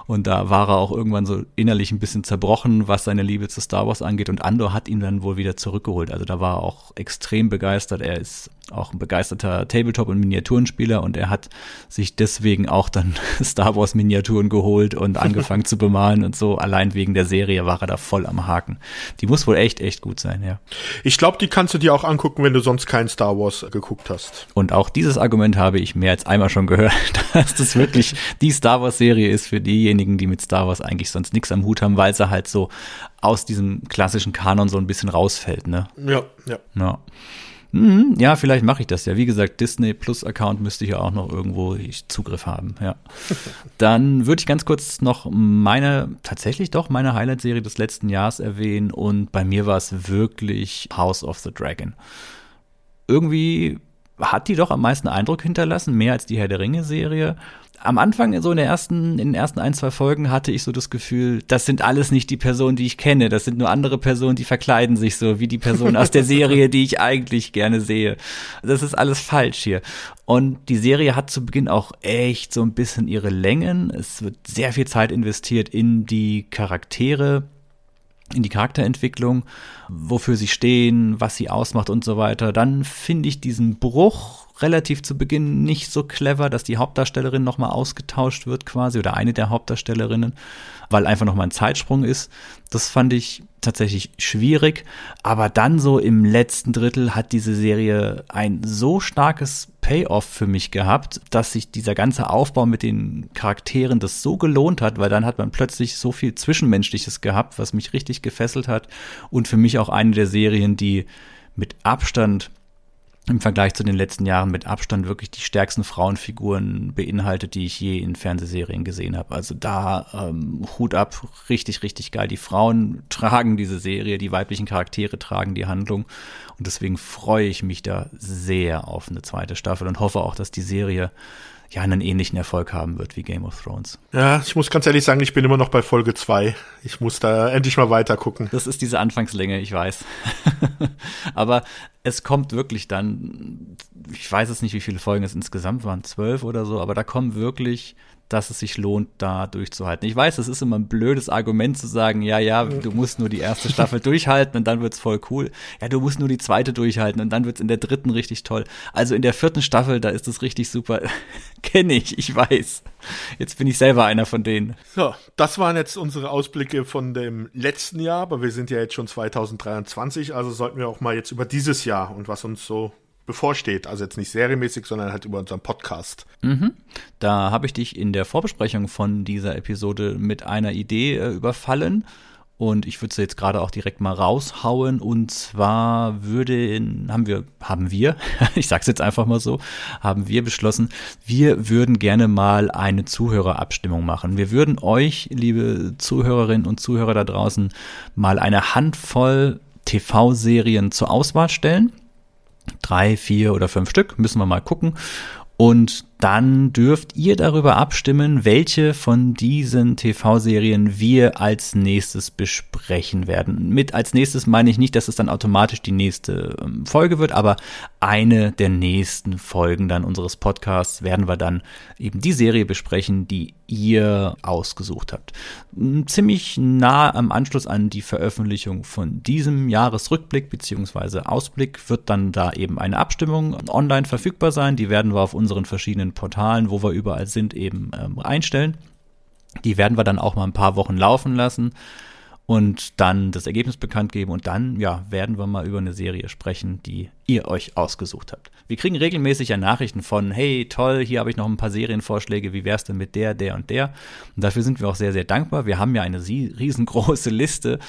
und da war er auch irgendwann so innerlich ein bisschen zerbrochen, was seine Liebe zu Star Wars angeht und Andor hat ihn dann wohl wieder zurückgeholt. Also da war er auch extrem begeistert. Er ist auch ein begeisterter Tabletop- und Miniaturenspieler und er hat sich deswegen auch dann Star Wars Miniaturen geholt und angefangen zu bemalen und so. Allein wegen der Serie war er da voll am Haken. Die muss wohl echt, echt gut sein, ja. Ich glaube, die kannst du dir auch angucken, wenn du sonst kein Star Wars geguckt hast. Und auch dieses Argument habe ich mehr als einmal schon gehört, dass das wirklich die Star Wars Serie ist für diejenigen, die mit Star Wars eigentlich sonst nichts am Hut haben, weil sie halt so aus diesem klassischen Kanon so ein bisschen rausfällt, ne? Ja, ja. Ja. Mhm, ja, vielleicht mache ich das ja. Wie gesagt, Disney Plus Account müsste ich ja auch noch irgendwo Zugriff haben. Ja. Dann würde ich ganz kurz noch meine, tatsächlich doch meine Highlight-Serie des letzten Jahres erwähnen und bei mir war es wirklich House of the Dragon. Irgendwie hat die doch am meisten Eindruck hinterlassen, mehr als die Herr der Ringe-Serie am Anfang, so in, der ersten, in den ersten ein, zwei Folgen, hatte ich so das Gefühl, das sind alles nicht die Personen, die ich kenne. Das sind nur andere Personen, die verkleiden sich so wie die Personen aus der Serie, die ich eigentlich gerne sehe. Das ist alles falsch hier. Und die Serie hat zu Beginn auch echt so ein bisschen ihre Längen. Es wird sehr viel Zeit investiert in die Charaktere, in die Charakterentwicklung, wofür sie stehen, was sie ausmacht und so weiter. Dann finde ich diesen Bruch relativ zu Beginn nicht so clever, dass die Hauptdarstellerin nochmal ausgetauscht wird quasi oder eine der Hauptdarstellerinnen, weil einfach nochmal ein Zeitsprung ist. Das fand ich tatsächlich schwierig, aber dann so im letzten Drittel hat diese Serie ein so starkes Payoff für mich gehabt, dass sich dieser ganze Aufbau mit den Charakteren das so gelohnt hat, weil dann hat man plötzlich so viel Zwischenmenschliches gehabt, was mich richtig gefesselt hat und für mich auch eine der Serien, die mit Abstand im Vergleich zu den letzten Jahren mit Abstand wirklich die stärksten Frauenfiguren beinhaltet, die ich je in Fernsehserien gesehen habe. Also da ähm, Hut ab, richtig, richtig geil. Die Frauen tragen diese Serie, die weiblichen Charaktere tragen die Handlung und deswegen freue ich mich da sehr auf eine zweite Staffel und hoffe auch, dass die Serie ja einen ähnlichen Erfolg haben wird wie Game of Thrones. Ja, ich muss ganz ehrlich sagen, ich bin immer noch bei Folge 2. Ich muss da endlich mal weiter gucken. Das ist diese Anfangslänge, ich weiß. Aber es kommt wirklich dann, ich weiß es nicht, wie viele Folgen es insgesamt waren, zwölf oder so, aber da kommen wirklich dass es sich lohnt, da durchzuhalten. Ich weiß, es ist immer ein blödes Argument zu sagen, ja, ja, du musst nur die erste Staffel durchhalten und dann wird's voll cool. Ja, du musst nur die zweite durchhalten und dann wird's in der dritten richtig toll. Also in der vierten Staffel, da ist es richtig super. Kenne ich, ich weiß. Jetzt bin ich selber einer von denen. So, das waren jetzt unsere Ausblicke von dem letzten Jahr, aber wir sind ja jetzt schon 2023, also sollten wir auch mal jetzt über dieses Jahr und was uns so bevorsteht. Also jetzt nicht serienmäßig, sondern halt über unseren Podcast. Mhm. Da habe ich dich in der Vorbesprechung von dieser Episode mit einer Idee äh, überfallen. Und ich würde sie jetzt gerade auch direkt mal raushauen. Und zwar würde, haben wir, haben wir, ich sag's jetzt einfach mal so, haben wir beschlossen, wir würden gerne mal eine Zuhörerabstimmung machen. Wir würden euch, liebe Zuhörerinnen und Zuhörer da draußen, mal eine Handvoll TV-Serien zur Auswahl stellen drei, vier oder fünf Stück, müssen wir mal gucken. Und dann dürft ihr darüber abstimmen, welche von diesen TV-Serien wir als nächstes besprechen werden. Mit als nächstes meine ich nicht, dass es dann automatisch die nächste ähm, Folge wird, aber eine der nächsten Folgen dann unseres Podcasts werden wir dann eben die Serie besprechen, die ihr ausgesucht habt. Ziemlich nah am Anschluss an die Veröffentlichung von diesem Jahresrückblick bzw. Ausblick wird dann da eben eine Abstimmung online verfügbar sein. Die werden wir auf unseren verschiedenen Portalen, wo wir überall sind, eben ähm, einstellen. Die werden wir dann auch mal ein paar Wochen laufen lassen und dann das Ergebnis bekannt geben und dann, ja, werden wir mal über eine Serie sprechen, die ihr euch ausgesucht habt. Wir kriegen regelmäßig ja Nachrichten von, hey, toll, hier habe ich noch ein paar Serienvorschläge, wie wär's denn mit der, der und der? Und dafür sind wir auch sehr, sehr dankbar. Wir haben ja eine riesengroße Liste,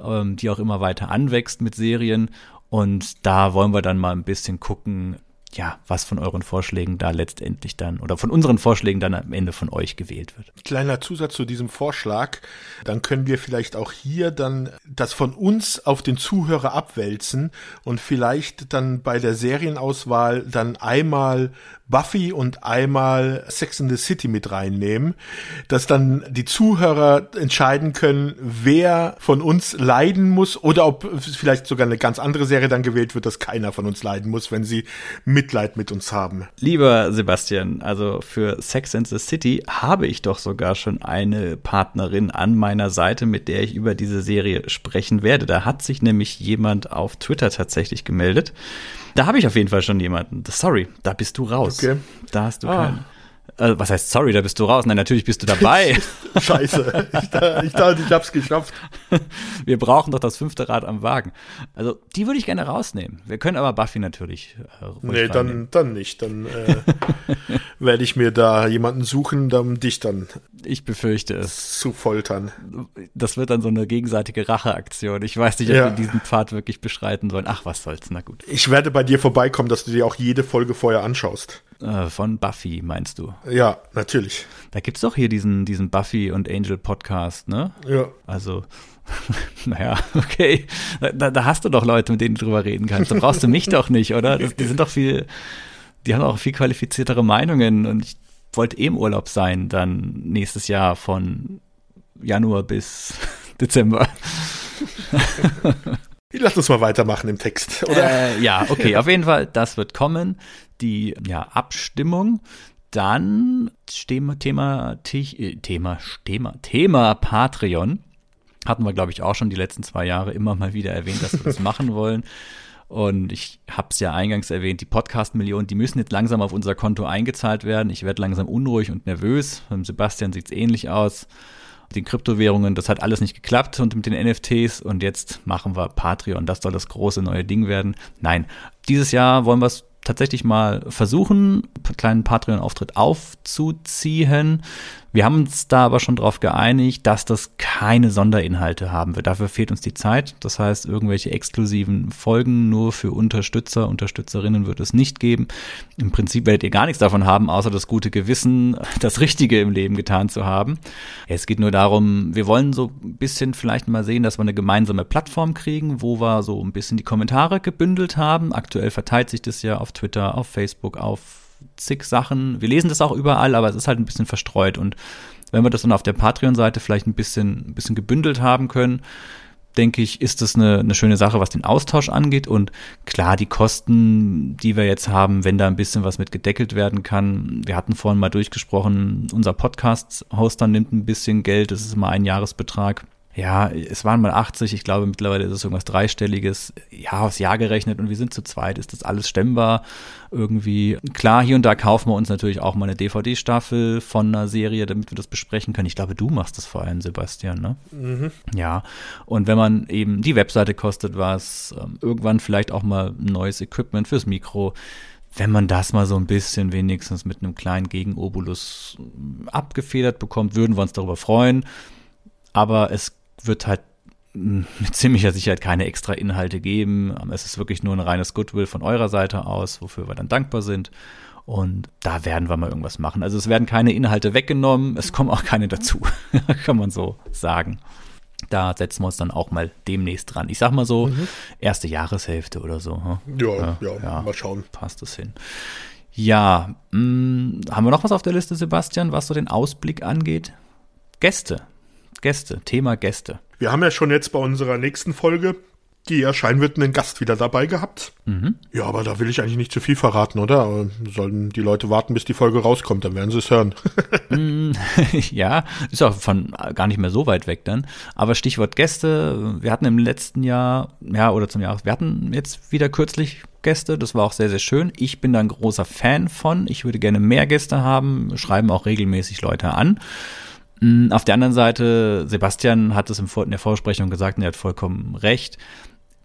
ähm, die auch immer weiter anwächst mit Serien und da wollen wir dann mal ein bisschen gucken, ja, was von euren Vorschlägen da letztendlich dann oder von unseren Vorschlägen dann am Ende von euch gewählt wird. Kleiner Zusatz zu diesem Vorschlag, dann können wir vielleicht auch hier dann das von uns auf den Zuhörer abwälzen und vielleicht dann bei der Serienauswahl dann einmal Buffy und einmal Sex in the City mit reinnehmen, dass dann die Zuhörer entscheiden können, wer von uns leiden muss oder ob vielleicht sogar eine ganz andere Serie dann gewählt wird, dass keiner von uns leiden muss, wenn sie Mitleid mit uns haben. Lieber Sebastian, also für Sex in the City habe ich doch sogar schon eine Partnerin an meiner Seite, mit der ich über diese Serie sprechen werde. Da hat sich nämlich jemand auf Twitter tatsächlich gemeldet. Da habe ich auf jeden Fall schon jemanden. Sorry, da bist du raus. Okay. Da hast du ah. keinen. Also, was heißt sorry, da bist du raus? Nein, natürlich bist du dabei. Scheiße. Ich, ich dachte, ich hab's geschafft. Wir brauchen doch das fünfte Rad am Wagen. Also, die würde ich gerne rausnehmen. Wir können aber Buffy natürlich. Äh, nee, dann, dann nicht. Dann äh, werde ich mir da jemanden suchen, um dich dann. Ich befürchte es. Zu foltern. Das wird dann so eine gegenseitige Racheaktion. Ich weiß nicht, ob ja. wir diesen Pfad wirklich beschreiten sollen. Ach, was soll's, na gut. Ich werde bei dir vorbeikommen, dass du dir auch jede Folge vorher anschaust. Äh, von Buffy, meinst du? Ja, natürlich. Da gibt's doch hier diesen, diesen Buffy und Angel Podcast, ne? Ja. Also, naja, okay. Da, da, hast du doch Leute, mit denen du drüber reden kannst. Da brauchst du mich doch nicht, oder? Das, die sind doch viel, die haben auch viel qualifiziertere Meinungen und ich wollte eh im Urlaub sein, dann nächstes Jahr von Januar bis Dezember. Lass uns mal weitermachen im Text, oder? Äh, ja, okay, auf jeden Fall, das wird kommen. Die ja, Abstimmung. Dann Thema, Thema, äh, Thema, Thema, Thema Patreon. Hatten wir, glaube ich, auch schon die letzten zwei Jahre immer mal wieder erwähnt, dass wir das machen wollen. Und ich habe es ja eingangs erwähnt, die Podcast-Millionen, die müssen jetzt langsam auf unser Konto eingezahlt werden. Ich werde langsam unruhig und nervös. Beim Sebastian sieht es ähnlich aus den Kryptowährungen, das hat alles nicht geklappt und mit den NFTs und jetzt machen wir Patreon, das soll das große neue Ding werden. Nein, dieses Jahr wollen wir es tatsächlich mal versuchen, einen kleinen Patreon-Auftritt aufzuziehen. Wir haben uns da aber schon darauf geeinigt, dass das keine Sonderinhalte haben wird. Dafür fehlt uns die Zeit. Das heißt, irgendwelche exklusiven Folgen nur für Unterstützer, Unterstützerinnen wird es nicht geben. Im Prinzip werdet ihr gar nichts davon haben, außer das gute Gewissen, das Richtige im Leben getan zu haben. Es geht nur darum, wir wollen so ein bisschen vielleicht mal sehen, dass wir eine gemeinsame Plattform kriegen, wo wir so ein bisschen die Kommentare gebündelt haben. Aktuell verteilt sich das ja auf Twitter, auf Facebook, auf zig Sachen. Wir lesen das auch überall, aber es ist halt ein bisschen verstreut. Und wenn wir das dann auf der Patreon-Seite vielleicht ein bisschen, ein bisschen gebündelt haben können, denke ich, ist das eine, eine schöne Sache, was den Austausch angeht. Und klar, die Kosten, die wir jetzt haben, wenn da ein bisschen was mit gedeckelt werden kann. Wir hatten vorhin mal durchgesprochen, unser Podcast-Hoster nimmt ein bisschen Geld, das ist immer ein Jahresbetrag ja, es waren mal 80, ich glaube mittlerweile ist es irgendwas dreistelliges, ja, aufs Jahr gerechnet und wir sind zu zweit, ist das alles stemmbar irgendwie. Klar, hier und da kaufen wir uns natürlich auch mal eine DVD-Staffel von einer Serie, damit wir das besprechen können. Ich glaube, du machst das vor allem, Sebastian, ne? Mhm. Ja, und wenn man eben, die Webseite kostet was, ähm, irgendwann vielleicht auch mal neues Equipment fürs Mikro, wenn man das mal so ein bisschen wenigstens mit einem kleinen Gegenobulus abgefedert bekommt, würden wir uns darüber freuen. Aber es wird halt mit ziemlicher Sicherheit keine extra Inhalte geben. Es ist wirklich nur ein reines Goodwill von eurer Seite aus, wofür wir dann dankbar sind. Und da werden wir mal irgendwas machen. Also es werden keine Inhalte weggenommen, es kommen auch keine dazu, kann man so sagen. Da setzen wir uns dann auch mal demnächst dran. Ich sag mal so, mhm. erste Jahreshälfte oder so. Ja, ja, ja, mal schauen. Passt es hin. Ja, mh, mm, haben wir noch was auf der Liste, Sebastian, was so den Ausblick angeht? Gäste. Gäste, Thema Gäste. Wir haben ja schon jetzt bei unserer nächsten Folge die erscheinen wird, einen Gast wieder dabei gehabt. Mhm. Ja, aber da will ich eigentlich nicht zu viel verraten, oder? Sollen die Leute warten, bis die Folge rauskommt, dann werden sie es hören. Mm, ja, ist auch von gar nicht mehr so weit weg dann. Aber Stichwort Gäste, wir hatten im letzten Jahr, ja, oder zum Jahr, wir hatten jetzt wieder kürzlich Gäste, das war auch sehr, sehr schön. Ich bin da ein großer Fan von. Ich würde gerne mehr Gäste haben, schreiben auch regelmäßig Leute an. Mm, auf der anderen Seite, Sebastian hat es in der Vorsprechung gesagt und er hat vollkommen recht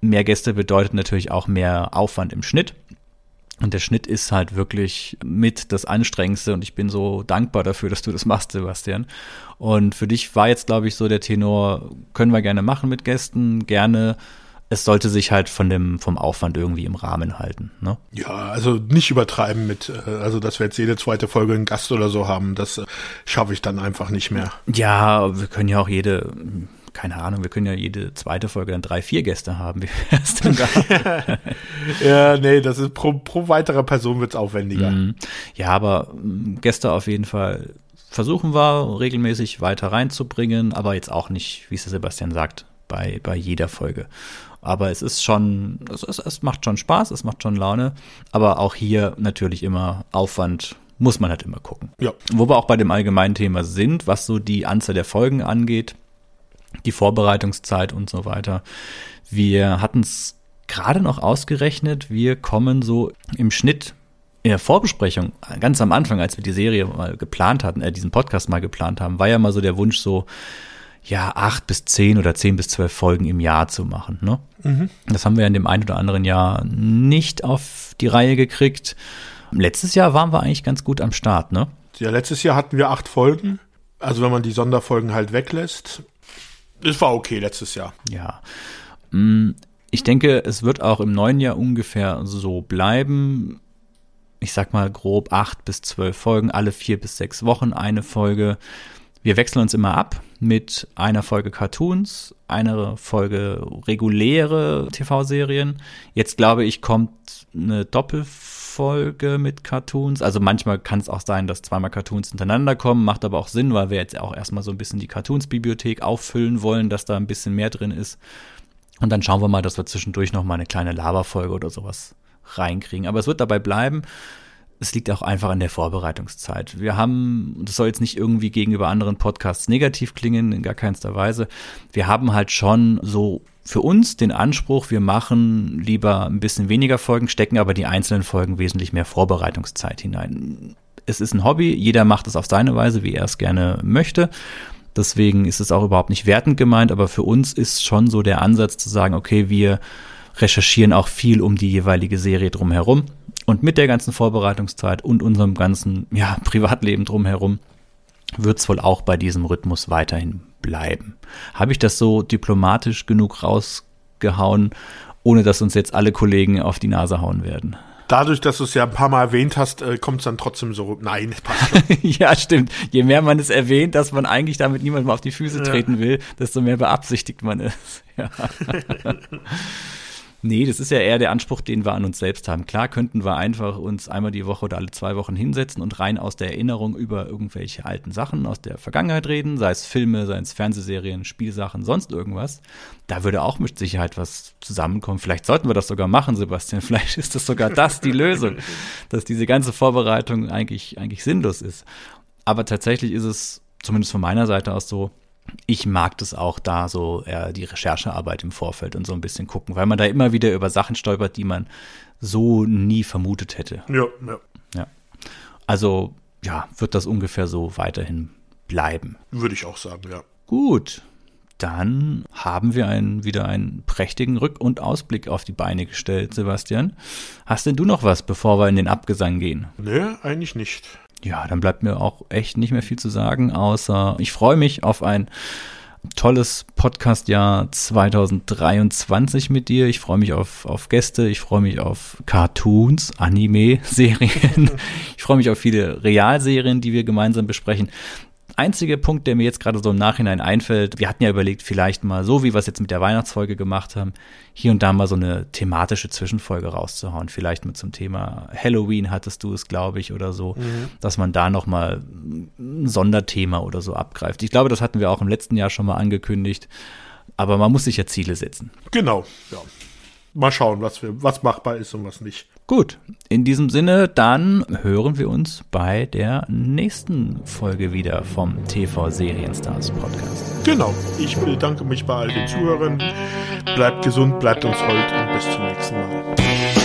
mehr Gäste bedeutet natürlich auch mehr Aufwand im Schnitt. Und der Schnitt ist halt wirklich mit das Anstrengendste und ich bin so dankbar dafür, dass du das machst, Sebastian. Und für dich war jetzt, glaube ich, so der Tenor, können wir gerne machen mit Gästen, gerne. Es sollte sich halt von dem, vom Aufwand irgendwie im Rahmen halten. Ne? Ja, also nicht übertreiben mit, äh, also dass wir jetzt jede zweite Folge einen Gast oder so haben, das äh, schaffe ich dann einfach nicht mehr. Ja, wir können ja auch jede keine Ahnung, wir können ja jede zweite Folge dann drei, vier Gäste haben. Wie wär's denn da? ja, nee, das ist pro, pro weitere Person wird's aufwendiger. Mhm. Ja, aber mm, Gäste auf jeden Fall versuchen wir regelmäßig weiter reinzubringen, aber jetzt auch nicht, wie es der Sebastian sagt, bei, bei jeder Folge. Aber es ist schon, es, es, es macht schon Spaß, es macht schon Laune, aber auch hier natürlich immer Aufwand muss man halt immer gucken. Ja. Wo wir auch bei dem allgemeinen Thema sind, was so die Anzahl der Folgen angeht, die Vorbereitungszeit und so weiter. Wir hatten es gerade noch ausgerechnet, wir kommen so im Schnitt in der Vorbesprechung, ganz am Anfang, als wir die Serie mal geplant hatten, äh, diesen Podcast mal geplant haben, war ja mal so der Wunsch so, ja, acht bis zehn oder zehn bis zwölf Folgen im Jahr zu machen. Ne? Mhm. Das haben wir in dem einen oder anderen Jahr nicht auf die Reihe gekriegt. Letztes Jahr waren wir eigentlich ganz gut am Start, ne? Ja, letztes Jahr hatten wir acht Folgen. Also wenn man die Sonderfolgen halt weglässt. Es war okay letztes Jahr. Ja. Mm, ich denke, es wird auch im neuen Jahr ungefähr so bleiben. Ich sag mal grob acht bis zwölf Folgen, alle vier bis sechs Wochen eine Folge. Wir wechseln uns immer ab mit einer Folge Cartoons, einer Folge reguläre TV-Serien. Jetzt glaube ich, kommt eine Doppelfolge mit Cartoons. Also manchmal kann es auch sein, dass zweimal Cartoons hintereinander kommen, macht aber auch Sinn, weil wir jetzt auch erstmal so ein bisschen die Cartoons-Bibliothek auffüllen wollen, dass da ein bisschen mehr drin ist. Und dann schauen wir mal, dass wir zwischendurch noch mal eine kleine Laberfolge oder sowas reinkriegen. Aber es wird dabei bleiben es liegt auch einfach an der Vorbereitungszeit. Wir haben, das soll jetzt nicht irgendwie gegenüber anderen Podcasts negativ klingen, in gar keinster Weise. Wir haben halt schon so für uns den Anspruch, wir machen lieber ein bisschen weniger Folgen, stecken aber die einzelnen Folgen wesentlich mehr Vorbereitungszeit hinein. Es ist ein Hobby, jeder macht es auf seine Weise, wie er es gerne möchte. Deswegen ist es auch überhaupt nicht wertend gemeint, aber für uns ist schon so der Ansatz zu sagen, okay, wir recherchieren auch viel um die jeweilige Serie drumherum und mit der ganzen Vorbereitungszeit und unserem ganzen ja, Privatleben drumherum wird es wohl auch bei diesem Rhythmus weiterhin bleiben. Habe ich das so diplomatisch genug rausgehauen, ohne dass uns jetzt alle Kollegen auf die Nase hauen werden? Dadurch, dass du es ja ein paar Mal erwähnt hast, äh, kommt es dann trotzdem so. Nein, passt ja, stimmt. Je mehr man es erwähnt, dass man eigentlich damit niemandem auf die Füße treten will, desto mehr beabsichtigt man es. Ja. Nee, das ist ja eher der Anspruch, den wir an uns selbst haben. Klar könnten wir einfach uns einmal die Woche oder alle zwei Wochen hinsetzen und rein aus der Erinnerung über irgendwelche alten Sachen aus der Vergangenheit reden, sei es Filme, sei es Fernsehserien, Spielsachen, sonst irgendwas. Da würde auch mit Sicherheit was zusammenkommen. Vielleicht sollten wir das sogar machen, Sebastian. Vielleicht ist das sogar das die Lösung, dass diese ganze Vorbereitung eigentlich, eigentlich sinnlos ist. Aber tatsächlich ist es zumindest von meiner Seite aus so, ich mag das auch da so eher die Recherchearbeit im Vorfeld und so ein bisschen gucken, weil man da immer wieder über Sachen stolpert, die man so nie vermutet hätte. Ja, ja. ja. Also, ja, wird das ungefähr so weiterhin bleiben. Würde ich auch sagen, ja. Gut. Dann haben wir einen, wieder einen prächtigen Rück- und Ausblick auf die Beine gestellt, Sebastian. Hast denn du noch was, bevor wir in den Abgesang gehen? Nee, eigentlich nicht ja, dann bleibt mir auch echt nicht mehr viel zu sagen, außer ich freue mich auf ein tolles Podcast-Jahr 2023 mit dir. Ich freue mich auf, auf Gäste, ich freue mich auf Cartoons, Anime-Serien, ich freue mich auf viele Realserien, die wir gemeinsam besprechen. Einzige Punkt, der mir jetzt gerade so im Nachhinein einfällt, wir hatten ja überlegt, vielleicht mal so, wie wir es jetzt mit der Weihnachtsfolge gemacht haben, hier und da mal so eine thematische Zwischenfolge rauszuhauen. Vielleicht mit zum Thema Halloween hattest du es, glaube ich, oder so, mhm. dass man da noch mal ein Sonderthema oder so abgreift. Ich glaube, das hatten wir auch im letzten Jahr schon mal angekündigt. Aber man muss sich ja Ziele setzen. Genau, ja. Mal schauen, was, wir, was machbar ist und was nicht. Gut, in diesem Sinne, dann hören wir uns bei der nächsten Folge wieder vom TV Serienstars Podcast. Genau, ich bedanke mich bei all den Zuhörern. Bleibt gesund, bleibt uns hold und bis zum nächsten Mal.